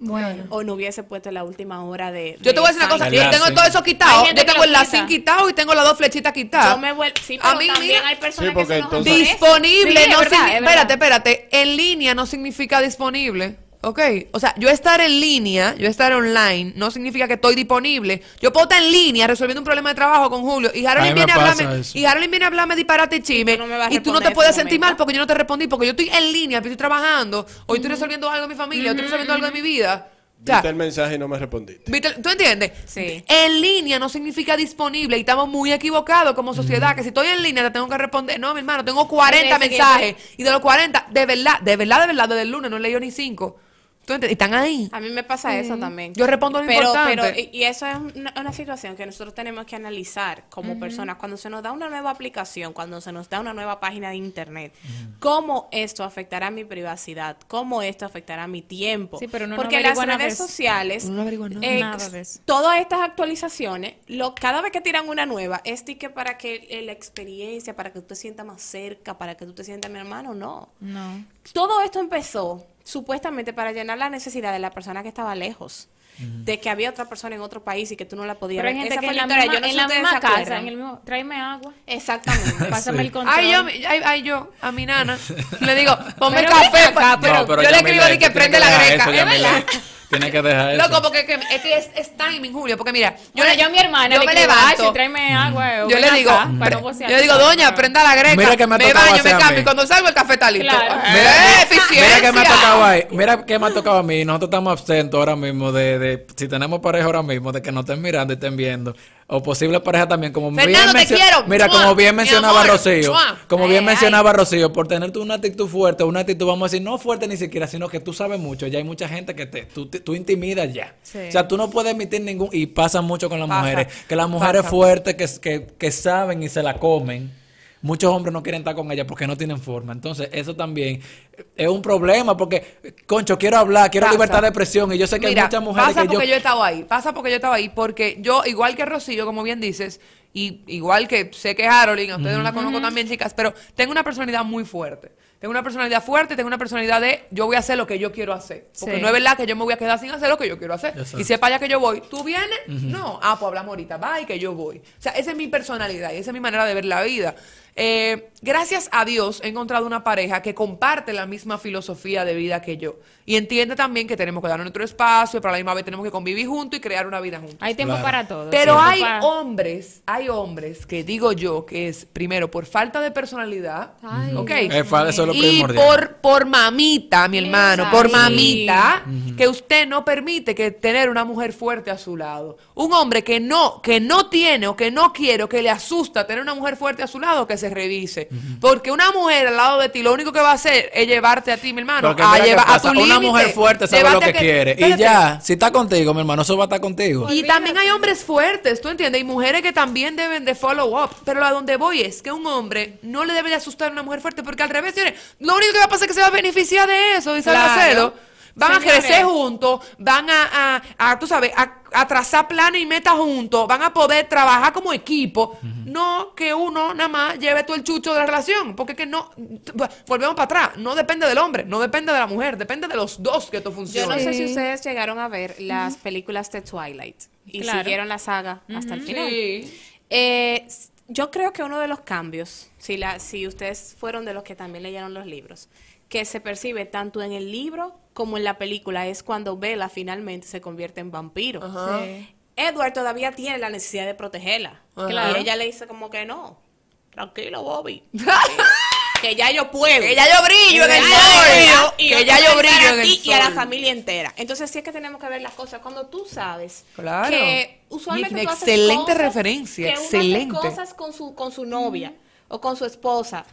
Bueno. o no hubiese puesto la última hora de. Yo te voy a decir una cosa, yo tengo todo eso quitado, yo tengo el quita. quitado y tengo las dos flechitas quitadas. Yo me vuelvo. Sí, A mí, también mira, hay personas Sí, que se. Disponible, Sí, no verdad, es espérate, espérate, en línea no significa disponible. Ok, o sea, yo estar en línea, yo estar online, no significa que estoy disponible. Yo puedo estar en línea resolviendo un problema de trabajo con Julio y Harold viene a hablarme, eso. y Harold viene a hablarme disparate y chisme, Y tú no me vas a y tú no te puedes ese sentir momento. mal porque yo no te respondí, porque yo estoy en línea, estoy trabajando, o estoy resolviendo algo en mi familia, o estoy resolviendo algo en mi vida. O sea, Viste el mensaje y no me respondiste. ¿Tú entiendes? Sí. En línea no significa disponible y estamos muy equivocados como sociedad. Que si estoy en línea te tengo que responder. No, mi hermano, tengo 40 Hay veces que mensajes y de los 40, de verdad, de verdad, de verdad, desde el lunes no he leído ni 5. ¿Tú entiendes? Y están ahí. A mí me pasa eso también. Yo respondo lo pero, importante. Pero, y, y eso es una, una situación que nosotros tenemos que analizar como personas. Cuando se nos da una nueva aplicación, cuando se nos da una nueva página de internet, ¿cómo esto afectará mi privacidad? ¿Cómo esto afectará mi tiempo? Sí, pero no Porque las nada de redes sociales, no eh, Nada de eso. todas estas actualizaciones, lo, cada vez que tiran una nueva, es que para que eh, la experiencia, para que tú te sientas más cerca, para que tú te sientas mi hermano, no No. todo esto empezó supuestamente para llenar la necesidad de la persona que estaba lejos. De que había otra persona en otro país y que tú no la podías Pero hay ver. gente Esa que fue en la historia. misma, Yo no en la misma casa, en el mismo, tráeme agua, Exactamente. pásame el control. Ay, yo, ay, ay, yo, a mi nana, le digo, ponme Pero café, acá, pero, No, pero yo le escribo de que prende la greca, eso, es verdad. Tienes que dejar eso. Loco, porque que- es que es, es timing, Julio, porque mira, yo, Bueno, le- yo a mi hermana yo le me levanto, "Ay, tráeme agua. o yo ven le digo, acá", para no yo le digo, doña, prenda la greca, Mira que me ha me tocado baño, me cambio, y cuando salgo el café está listo. Claro. Mira, eficiencia. Mira que me ha tocado ahí. Mira que me ha tocado a mí. Nosotros estamos absentos ahora mismo de, de si tenemos pareja ahora mismo, de que nos estén mirando y estén viendo. O posible pareja también, como Fernando, te mencio- quiero. Mira, ¡Mua! como bien Mi mencionaba. Rocío. ¡Mua! Como bien Ay, mencionaba Rocío, por tener tú una actitud fuerte, una actitud, vamos a decir, no fuerte ni siquiera, sino que tú sabes mucho. Ya hay mucha gente que te, tú, te- tú intimidas ya. Sí. O sea, tú no puedes emitir ningún. Y pasa mucho con las Pasa. mujeres. Que las mujeres Pasa. fuertes que, que, que saben y se la comen. Muchos hombres no quieren estar con ella porque no tienen forma. Entonces, eso también es un problema porque, concho, quiero hablar, quiero Pasa. libertad de expresión. Y yo sé que Mira, hay muchas mujeres pasa que yo... porque yo... he estado ahí, pasa porque yo he estado ahí, porque yo, igual que Rocío, como bien dices, y igual que sé que Harold, a ustedes no la conozco también, chicas, pero tengo una personalidad muy fuerte. Tengo una personalidad fuerte, tengo una personalidad de yo voy a hacer lo que yo quiero hacer. Porque Sí. no es verdad que yo me voy a quedar sin hacer lo que yo quiero hacer. Exacto. Y sepa ya que yo voy. ¿Tú vienes? No. Ah, pues hablamos ahorita. Bye, que yo voy. O sea, esa es mi personalidad y esa es mi manera de ver la vida. Eh, gracias a Dios he encontrado una pareja que comparte la misma filosofía de vida que yo. Y entiende también que tenemos que dar nuestro espacio, pero a la misma vez tenemos que convivir juntos y crear una vida juntos. Hay tiempo Claro. para todo. Pero hay para- hombres, hay hombres que digo yo que es primero por falta de personalidad, Ay, ¿ok? Fa- eso es lo y por, por mamita, mi hermano, por Sí. mamita, que usted no permite que tener una mujer fuerte a su lado. Un hombre que no, que no tiene o que no quiere o que le asusta tener una mujer fuerte a su lado, que se revise. Porque una mujer al lado de ti, lo único que va a hacer es llevarte a ti, mi hermano, Porque a llevar a tu Una límite. mujer fuerte sabe Llévate lo que a quiere. Y ya, si está contigo, mi hermano, eso va a estar contigo. Y también hay hombres fuertes, ¿tú entiendes? Y mujeres que también deben de follow up. Pero a donde voy es que un hombre no le debe de asustar a una mujer fuerte, porque al revés, señores, lo único que va a pasar es que se va a beneficiar de eso y hacerlo. Van Señores. a crecer juntos, van a, a, a, tú sabes, a, a trazar planes y metas juntos, van a poder trabajar como equipo. No que uno nada más lleve todo el chucho de la relación, porque es que no, volvemos para atrás, no depende del hombre, no depende de la mujer, depende de los dos que esto Yo funcione. no sé si ustedes llegaron a ver las películas de Twilight y Claro. siguieron la saga hasta el final. Sí. Eh, yo creo que uno de los cambios, si, la, si ustedes fueron de los que también leyeron los libros, que se percibe tanto en el libro como en la película es cuando Bella finalmente se convierte en vampiro. Ajá. Sí. Edward todavía tiene la necesidad de protegerla. Y ella le dice como que no. Tranquilo, Bobby. que ya yo puedo. Que ya yo brillo en el Que ya sol. y Que ya yo voy a brillo en a el ti Y a la sol. familia entera. Entonces sí es que tenemos que ver las cosas cuando tú sabes Claro. que usualmente Una tú haces excelente cosas- referencia, que uno hace excelente. cosas con su con su novia o con su esposa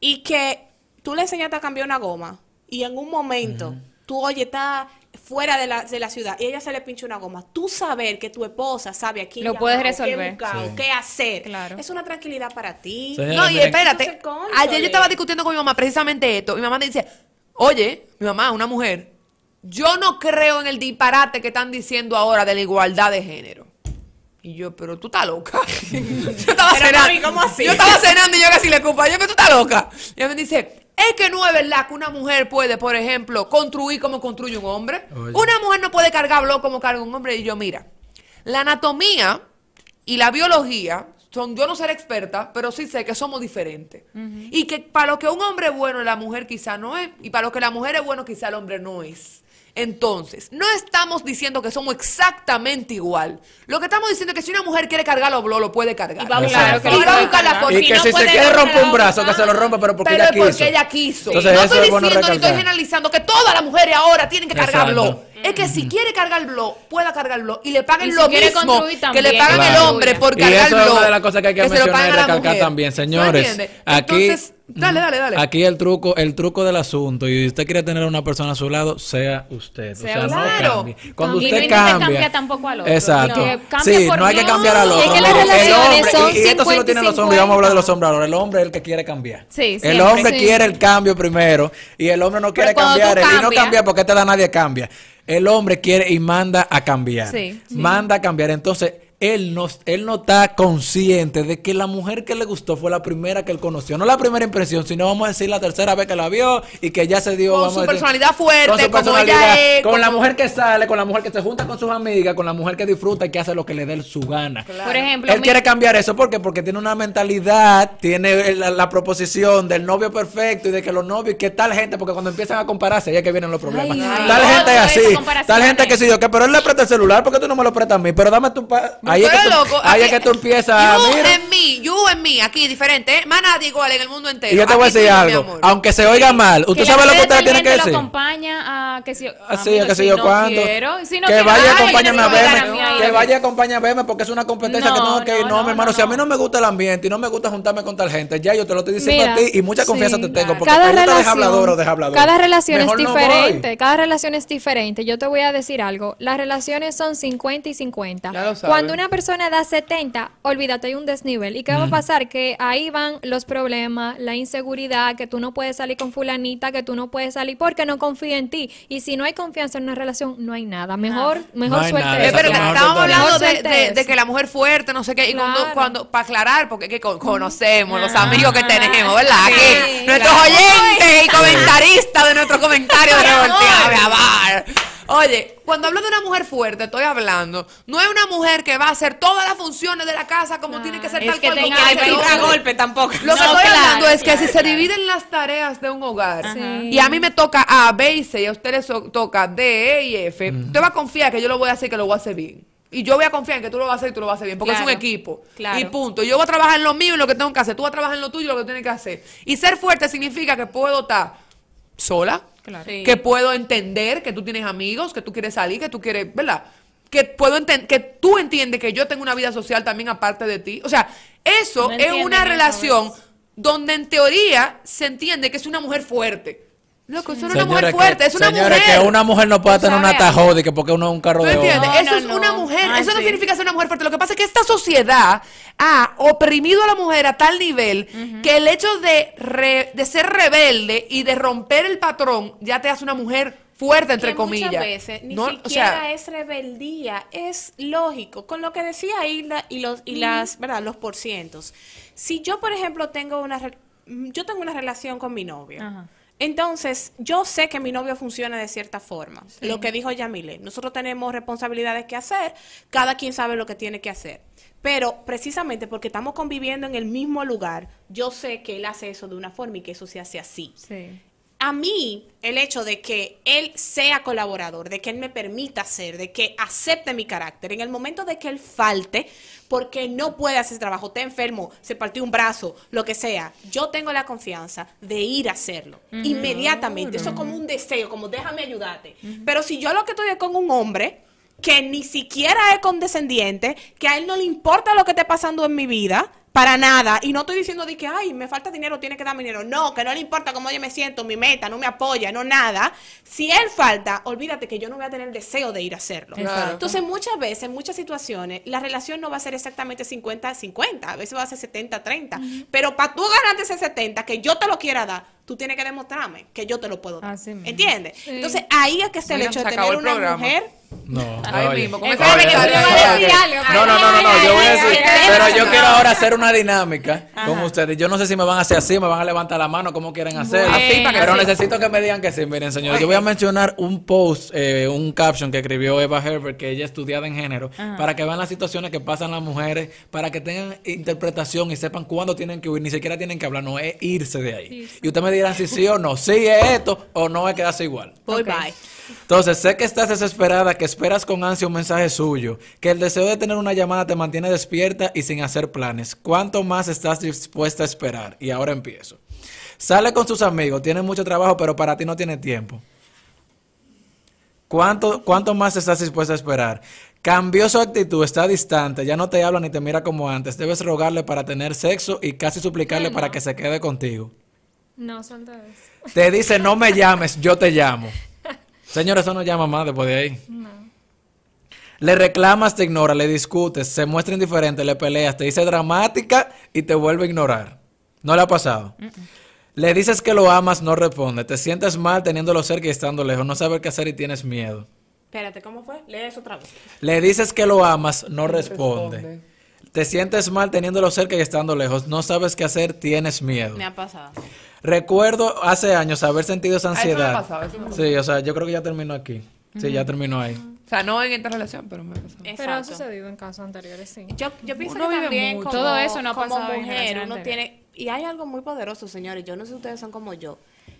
y que tú le enseñaste a cambiar una goma y en un momento tú oye está fuera de la, de la ciudad y ella se le pincha una goma. Tú saber que tu esposa sabe a quién Lo puedes qué resolver. buscar, Sí. qué hacer. Claro. Es una tranquilidad para ti. Señora, No, y espérate. Ayer yo estaba discutiendo con mi mamá precisamente esto. Mi mamá me dice, oye, mi mamá, una mujer, yo no creo en el disparate que están diciendo ahora de la igualdad de género. Y yo, pero tú estás loca. yo estaba Pero, cenando. mami, ¿cómo así? Yo estaba cenando y yo casi le culpa. Yo, pero tú estás loca. Y ella me dice, es que no es verdad que una mujer puede, por ejemplo, construir como construye un hombre. Oye. Una mujer no puede cargar blog como carga un hombre. Y yo, mira, la anatomía y la biología son, yo no seré experta, pero sí sé que somos diferentes. Y que para lo que un hombre es bueno, la mujer quizá no es. Y para lo que la mujer es bueno, quizá el hombre no es. Entonces, no estamos diciendo que somos exactamente igual. Lo que estamos diciendo es que si una mujer quiere cargar los blogs, lo puede cargar. Y va a buscar Claro, y va a buscar la forma. Y que no si se quiere romper un brazo, que se lo rompa, pero porque Pero ella es porque quiso. ella quiso. Entonces, no estoy diciendo ni estoy generalizando que todas las mujeres ahora tienen que cargar Exacto. Es que si quiere cargar blog, pueda cargar blog y le paguen Y si lo mismo que le pagan Claro. el hombre por Y cargar eso es blog. una de las cosas que hay que lo mencionar y recalcar también, ¿Tú señores. Aquí, Entonces, dale, dale, dale. Aquí el truco, el truco del asunto, y usted quiere tener a una persona a su lado, sea usted. Sea o sea, usted. no cambie. Cuando Y no usted intente cambia. cambiar tampoco al otro, Exacto. que Sí, por no hay que cambiar al otro. es que las el hombre, son y, y esto sí lo 50 y tienen los hombres, y vamos a hablar de los 50. hombres ahora. El hombre es el que quiere cambiar. Sí, el hombre Sí. quiere el cambio primero y el hombre no quiere cambiar. Y no cambias- cambia porque te da nadie cambia. El hombre quiere y manda a cambiar. Sí, sí. Manda a cambiar. Entonces, él no, él no está consciente de que la mujer que le gustó fue la primera que él conoció. No la primera impresión, sino vamos a decir la tercera vez que la vio y que ya se dio. Con vamos su a decir- personalidad fuerte, con su como ella es, Con la mujer que sale, con la mujer que se junta con sus amigas, con la mujer que disfruta y que hace lo que le dé su gana. Por ejemplo, Él mi- quiere cambiar eso ¿por qué? porque tiene una mentalidad, tiene la, la proposición del novio perfecto y de que los novios, que tal gente, porque cuando empiezan a compararse, es que vienen los problemas. Ay, tal ay, gente es así, tal gente que sí, yo que, pero él le presta el celular, porque tú no me lo prestas a mí? Pero dame tu pa- ahí es que tú, loco. ahí es que tú empiezas, You mira. en mí, you en mí, aquí diferente, ¿eh? Más nadie igual en el mundo entero. Y yo te voy a decir algo, aunque se oiga mal, que ¿usted la sabe lo que usted tiene que decir? lo acompaña a que si, Así, amigo, que si yo no cuánto. quiero, si no que quiero, vaya, ay, acompáñame a que verme. a Que vaya, acompáñame a verme porque es una competencia que No, tengo que ir. no, mi hermano, no, si a mí no. me gusta el ambiente y no me gusta juntarme con tal gente, ya yo te lo estoy diciendo a ti y mucha confianza te tengo. Porque cada relación, cada relación es diferente, cada relación es diferente. Yo te voy a decir algo, las relaciones son 50 y 50. Ya lo sabes. Cuando una persona da 70, olvídate, hay un desnivel. ¿Y qué va a pasar? Que ahí van los problemas, la inseguridad, que tú no puedes salir con fulanita, que tú no puedes salir porque no confía en ti. Y si no hay confianza en una relación, no hay nada. Mejor, mejor No suerte nada, Mejor estábamos hablando de, de- de que la mujer fuerte, no sé qué, y cuando, Claro. cuando para aclarar, porque es que con- conocemos los amigos que tenemos, ¿verdad? Sí, Aquí, nuestros claro. oyentes y comentaristas de nuestros comentarios de Revolteado. Oye, cuando hablo de una mujer fuerte, estoy hablando, no es una mujer que va a hacer todas las funciones de la casa como tiene que ser es tal que cual. tenga como Ay, hace pero el a hombre. golpe tampoco. Lo que No, estoy claro, hablando es que claro, si se claro. dividen las tareas de un hogar Sí. y a mí me toca A, B y C y a ustedes toca D, E y F, usted va a confiar que yo lo voy a hacer y que lo voy a hacer bien. Y yo voy a confiar en que tú lo vas a hacer y tú lo vas a hacer bien, porque es un Claro, equipo. claro. Y punto. Yo voy a trabajar en lo mío y lo que tengo que hacer. Tú vas a trabajar en lo tuyo y lo que tienes que hacer. Y ser fuerte significa que puedo estar sola, Claro. Sí. que puedo entender que tú tienes amigos, que tú quieres salir, que tú quieres, ¿verdad? Que puedo entender, que tú entiendes que yo tengo una vida social también aparte de ti. O sea, eso No es una relación donde en teoría se entiende que es una mujer fuerte. Loco, eso es una mujer fuerte, que, es una señores, mujer. que una mujer no puede Tú tener una algo. tajode que porque uno es un carro ¿Tú de entiendes? No, eso no, es no. una mujer. Ah, eso no significa ser una mujer fuerte. Lo que pasa es que esta sociedad ha oprimido a la mujer a tal nivel que el hecho de, re- de ser rebelde y de romper el patrón ya te hace una mujer fuerte, entre que comillas. Muchas veces ni No, o siquiera sea, es rebeldía, es lógico. Con lo que decía Hilda y los y las, ¿verdad? Los porcientos. Si yo, por ejemplo, tengo una re- yo tengo una relación con mi novio. Ajá. Entonces, yo sé que mi novio funciona de cierta forma. Lo que dijo Yamile, nosotros tenemos responsabilidades que hacer, cada quien sabe lo que tiene que hacer. Pero precisamente porque estamos conviviendo en el mismo lugar, yo sé que él hace eso de una forma y que eso se hace así Sí. A mí el hecho de que él sea colaborador, de que él me permita ser, de que acepte mi carácter, en el momento de que él falte, porque no puede hacer trabajo, está enfermo, se partió un brazo, lo que sea, yo tengo la confianza de ir a hacerlo inmediatamente. Eso es como un deseo, como déjame ayudarte. Pero si yo lo que estoy es con un hombre que ni siquiera es condescendiente, que a él no le importa lo que esté pasando en mi vida, para nada. Y no estoy diciendo de que, ay, me falta dinero, tiene que darme dinero. No, que no le importa cómo yo me siento, mi meta, no me apoya, no nada. Si él falta, olvídate que yo no voy a tener el deseo de ir a hacerlo. Entonces, muchas veces, en muchas situaciones, la relación no va a ser exactamente 50-50, a veces va a ser 70-30. Pero para tú ganarte ese 70, que yo te lo quiera dar, tú tienes que demostrarme que yo te lo puedo dar. Así. ¿Entiendes? Entonces, ahí es que está el hecho de tener una programa. mujer No, Ahí mismo, esa- que tú a decir algo, No, no, no, no, no, yo voy a decir, pero yo quiero ahora hacer una dinámica con ustedes. Yo no sé si me van a hacer así, me van a levantar la mano, como quieren. Así, para que pero sí. necesito que me digan que sí. Miren, señores, yo voy a mencionar un post, eh, un caption que escribió Eva Herbert, que ella es estudiada en género, para que vean las situaciones que pasan las mujeres, para que tengan interpretación y sepan cuándo tienen que huir, ni siquiera tienen que hablar, no es irse de ahí. Y ustedes me dirán si sí o no, si es esto o no es quedarse igual. Bye bye. Entonces, sé que estás desesperada, que esperas con ansia un mensaje suyo, que el deseo de tener una llamada te mantiene despierta y sin hacer planes. ¿Cuánto más estás dispuesta a esperar? Y ahora empiezo. Sale con sus amigos, tiene mucho trabajo, pero para ti no tiene tiempo. ¿Cuánto, ¿Cuánto más estás dispuesta a esperar? Cambió su actitud, está distante, ya no te habla ni te mira como antes. Debes rogarle para tener sexo y casi suplicarle para que se quede contigo. No, suelta eso. Te dice, no me llames, yo te llamo. Señora, eso no llama más después de ahí. Le reclamas, te ignora, le discutes, se muestra indiferente, le peleas, te dice dramática y te vuelve a ignorar. ¿No le ha pasado? Le dices que lo amas, no responde. Te sientes mal teniéndolo cerca y estando lejos. No sabes qué hacer y tienes miedo. Espérate, ¿cómo fue? Lee eso otra vez. Le dices que lo amas, no responde. responde. Te sientes mal teniéndolo cerca y estando lejos. No sabes qué hacer, tienes miedo. Me ha pasado. Recuerdo hace años haber sentido esa Ah, eso me ha ansiedad. pasado, eso me ha Sí, o sea, yo creo que ya terminó aquí. Sí, ya terminó ahí. O sea, no en esta relación, pero me ha pasado. Pero ha sucedido en casos anteriores, sí. Yo, yo pienso Uno que vive también como, Todo eso no ha como pasado mujer, uno tiene... Y hay algo muy poderoso, señores. Yo no sé si ustedes son como yo.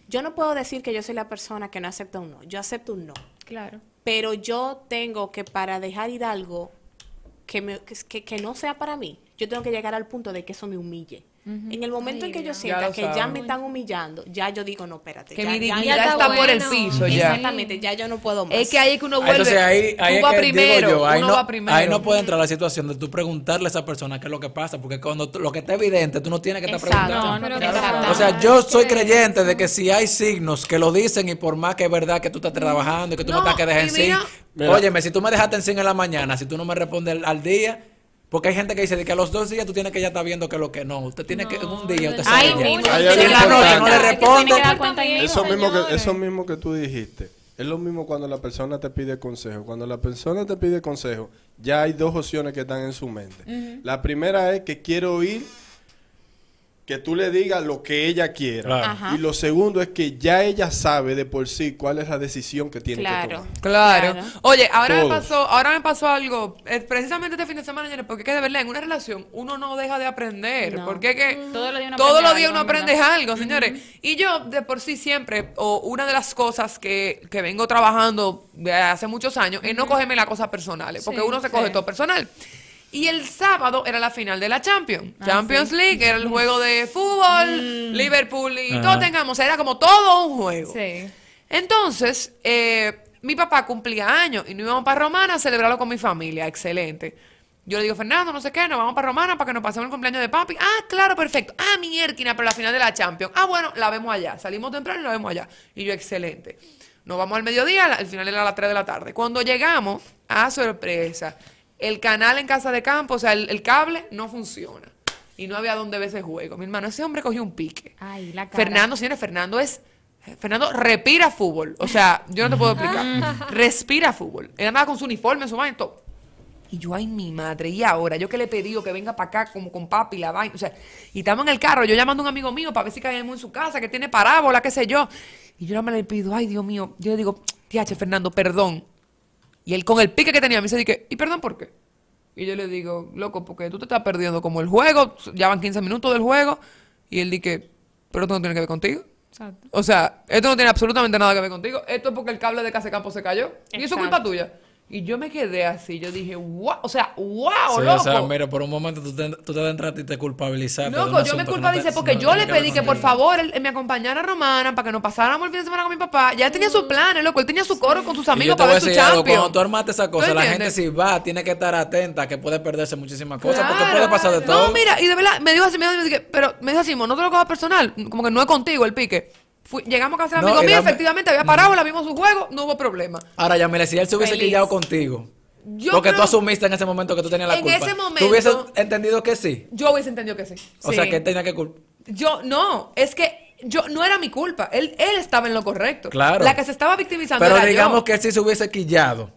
Yo no puedo decir que yo soy la persona que no acepta un no. Yo acepto un no. Claro. Pero yo tengo que para dejar ir algo que, me- que, que- que no sea para mí, yo tengo que llegar al punto de que eso me humille. En el momento en que yo sienta que ya me están humillando, ya yo digo, no, espérate. Que ya- mi dignidad ya está por el piso ya. Exactamente, ya yo no puedo más. Es que ahí es que uno vuelve. Entonces ahí, ahí tú es vas que primero, yo, ahí uno no, va primero. ahí no puede entrar la situación de tú preguntarle a esa persona qué es lo que pasa, porque cuando lo que está evidente, tú no tienes que estar Exacto. preguntando. No, no, Pero claro. Exacto. O sea, yo soy creyente de que si hay signos que lo dicen y por más que es verdad que tú estás trabajando y que tú No, no, estás que dejar y en sí. Óyeme, si tú me dejaste en sí en la mañana, si tú no me respondes al, al día, porque hay gente que dice de que a los dos días tú tienes que ya estar viendo que lo que no. Usted tiene que en un día, usted sabe ya. mismo. Hay que importante. cuenta, No le es que responde. que Eso mismo. que, eso mismo que tú dijiste. Es lo mismo cuando la persona te pide consejo. Cuando la persona te pide consejo, ya hay dos opciones que están en su mente. La primera es que quiere oír que tú le digas lo que ella quiera. Claro. Y lo segundo es que ya ella sabe de por sí cuál es la decisión que tiene que Claro. tomar. Claro. Claro. Oye, ahora me pasó, ahora me pasó algo, eh, precisamente este fin de semana, señores, porque es que de verdad en una relación uno no deja de aprender, No. porque es que Todos los días uno todos aprende los días algo, uno aprende algo, señores. Y yo de por sí siempre, o una de las cosas que, que vengo trabajando de hace muchos años, es no cogerme las cosas personales, porque Sí, uno se sí. coge todo personal. Y el sábado era la final de la Champions. Ah, Champions League era el juego de fútbol, Liverpool y Ajá. Tottenham, o sea, era como todo un juego. Sí. Entonces, eh, mi papá cumplía años y nos íbamos para Romana a celebrarlo con mi familia. Excelente. Yo le digo, Fernando, no sé qué, nos vamos para Romana para que nos pasemos el cumpleaños de papi. Ah, claro, perfecto. Ah, mi Erquina, pero la final de la Champions. Ah, bueno, la vemos allá. Salimos temprano y la vemos allá. Y yo, excelente. Nos vamos al mediodía, al final era a las 3 de la tarde. Cuando llegamos, a sorpresa, el canal en casa de campo, o sea, el, el cable no funciona. Y no había dónde ver ese juego. Mi hermano, ese hombre cogió un pique. Ay, la cara. Fernando, señores, Fernando es. Fernando respira fútbol. O sea, yo no te puedo explicar. respira fútbol. Él andaba con su uniforme, su vaina y todo. Y yo, ay, mi madre, y ahora, yo que le he pedido que venga para acá como con papi, la vaina. O sea, y estamos en el carro, yo llamando a un amigo mío para ver si caemos en su casa, que tiene parábola, qué sé yo. Y yo no me le pido, ay, Dios mío. Yo le digo, tiache, Fernando, perdón. Y él con el pique que tenía me dice, que, ¿y perdón por qué? Y yo le digo, loco, porque tú te estás perdiendo como el juego, ya van 15 minutos del juego. Y él dice, pero esto no tiene que ver contigo. Exacto. O sea, esto no tiene absolutamente nada que ver contigo. Esto es porque el cable de Casa Campo se cayó. Y eso es culpa tuya. Y yo me quedé así. Yo dije, wow. O sea, wow, Sí, loco. o sea, mira, por un momento tú te, tú te adentraste y te culpabilizaste. Loco, yo me no culpabilicé te- porque no yo le pedí que por favor él, me acompañara a Romana para que nos pasáramos el fin de semana con mi papá. Ya él tenía sus planes, loco. Él tenía su coro con sus Y yo amigos te voy para a ver su decir algo, champion. cuando tú armaste esa cosa, ¿Tú la gente si va, tiene que estar atenta, que puede perderse muchísimas cosas, porque Claro. puede pasar de todo. No, mira, y de verdad, me dijo así, me dijo, así, pero me dijo así, no te lo cojas personal, como que no es contigo el pique. Fui- llegamos a casa del No, amigo mío, efectivamente había parado, la vimos su juego, no hubo problema. Ahora, ya, si él se hubiese Feliz. quillado contigo, Yo porque creo- tú asumiste en ese momento que tú tenías la En culpa, ese ¿tú hubieses entendido que sí? Yo hubiese entendido que sí. O Sí. sea, que él tenía que culpar. Yo, no, es que yo no era mi culpa. Él, él estaba en lo correcto. Claro. La que se estaba victimizando Pero era digamos yo. que él sí se hubiese quillado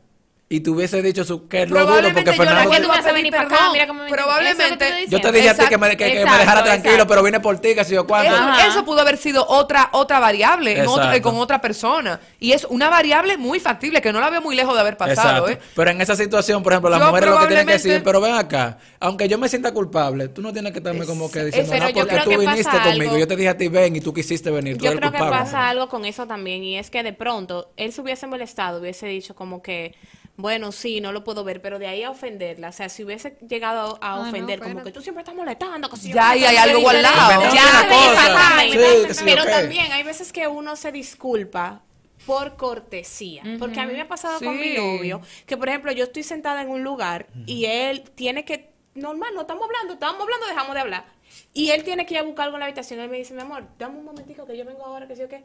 y te hubiese dicho su, que lo dudo Probablemente porque yo Fernando... ¿Por qué tú a pedir venir para acá? Mira cómo me- Probablemente- es lo Yo te dije a ti que me, que- que me Exacto, dejara tranquilo, exacto. pero vine por ti, que si yo cuando. Eso, pudo haber sido otra otra variable en otro- eh, Exacto. con otra persona. Y es una variable muy factible, que no la veo muy lejos de haber pasado. ¿eh? Pero en esa situación, por ejemplo, las Yo mujeres lo que tienen que decir, pero ven acá, aunque yo me sienta culpable, tú no tienes que estarme como que diciendo, no, yo porque tú viniste conmigo, algo- yo te dije a ti ven y tú quisiste venir, tú Yo creo que pasa algo con eso también y es que de pronto él se hubiese molestado, hubiese dicho como que, bueno, sí, no lo puedo ver, pero de ahí a ofenderla, o sea, si hubiese llegado a Ah, no, ofender como que tú siempre estás molestando, que si yo Ya, y hay algo al lado. Ya. Sí, sí, pero también hay veces que uno se disculpa por cortesía, porque a mí me ha pasado con mi novio que por ejemplo yo estoy sentada en un lugar y él tiene que normal, no estamos hablando, estamos hablando, dejamos de hablar. Y él tiene que ir a buscar algo en la habitación. Él me dice, mi amor, dame un momentico que yo vengo ahora, que sí o qué.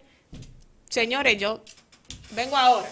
Señores, yo vengo ahora.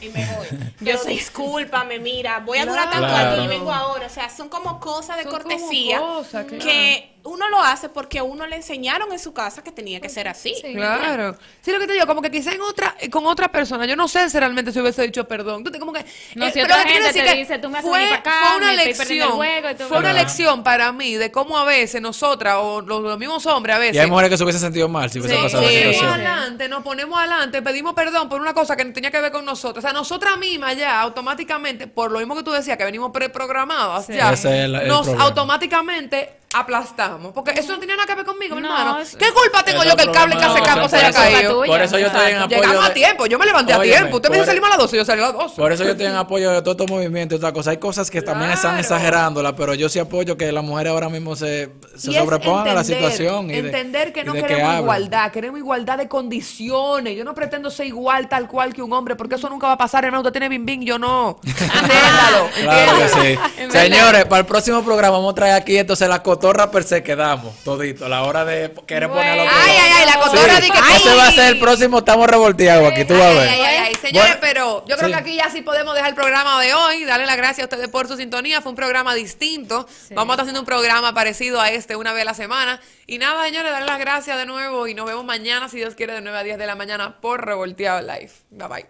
Y me voy. Yo discúlpame, mira, voy a durar tanto Claro. aquí y vengo ahora. O sea, son como cosas de Son cortesía cosas, claro. que uno lo hace porque uno le enseñaron en su casa que tenía que ser así. Sí. Claro. Sí, lo que te digo, como que quizá en otra, con otra persona, yo no sé si realmente se hubiese dicho perdón. Tú te como que. No, eh, si pero otra gente decir te que dice, tú me haces fue, acá, fue una me estoy perdiendo el lección. juego Fue una lección para mí de cómo a veces nosotras, o los, los mismos hombres a veces. Y hay mujeres que se hubiesen sentido mal si hubiese Sí, pasado nos la ponemos situación. adelante, nos ponemos adelante, pedimos perdón por una cosa que no tenía que ver con nosotros. O sea, nosotras mismas ya automáticamente, por lo mismo que tú decías, que venimos preprogramadas, ya, es el- el nos problema. automáticamente aplastamos. Porque eso no tenía nada que ver conmigo, mi No, hermano. es- ¿Qué culpa tengo yo que el cable que hace campo se sea, haya caído? Por eso yo estoy en apoyo Llegamos a de- tiempo, yo me levanté Óyeme, a tiempo. Usted me dijo por- salimos a las 12, yo salí a las 12. Por eso yo estoy en apoyo de todos estos movimientos y otra cosa. Hay cosas que también están Claro. exagerándolas, pero yo sí apoyo que las mujeres ahora mismo se, se Y es sobrepongan a la entender, situación. Y de- entender que y no de queremos hablen. igualdad, queremos igualdad de condiciones. Yo no pretendo ser igual tal cual que un hombre, porque eso nunca va a pasar, hermano. Usted tiene bim bim, yo no. Entiéndalo. Claro que sí. En verdad. Señores, para el próximo programa vamos a traer aquí entonces la cotorra per se quedamos, todito. La hora de querer bueno. Ay, ay, ay, la cotorra sí. de que ay. Ese va a ser el próximo, estamos revolteados aquí, tú vas a ver. Ay, ay, ay, señores, bueno. pero yo creo que aquí ya sí podemos dejar el programa de hoy. Darle las gracias a ustedes por su sintonía. Fue un programa distinto. Vamos a estar haciendo un programa parecido a este una vez a la semana. Y nada, señores, darle las gracias de nuevo y nos vemos mañana, si Dios quiere, de 9 a 10 de la mañana por Revolteado Live. Bye bye.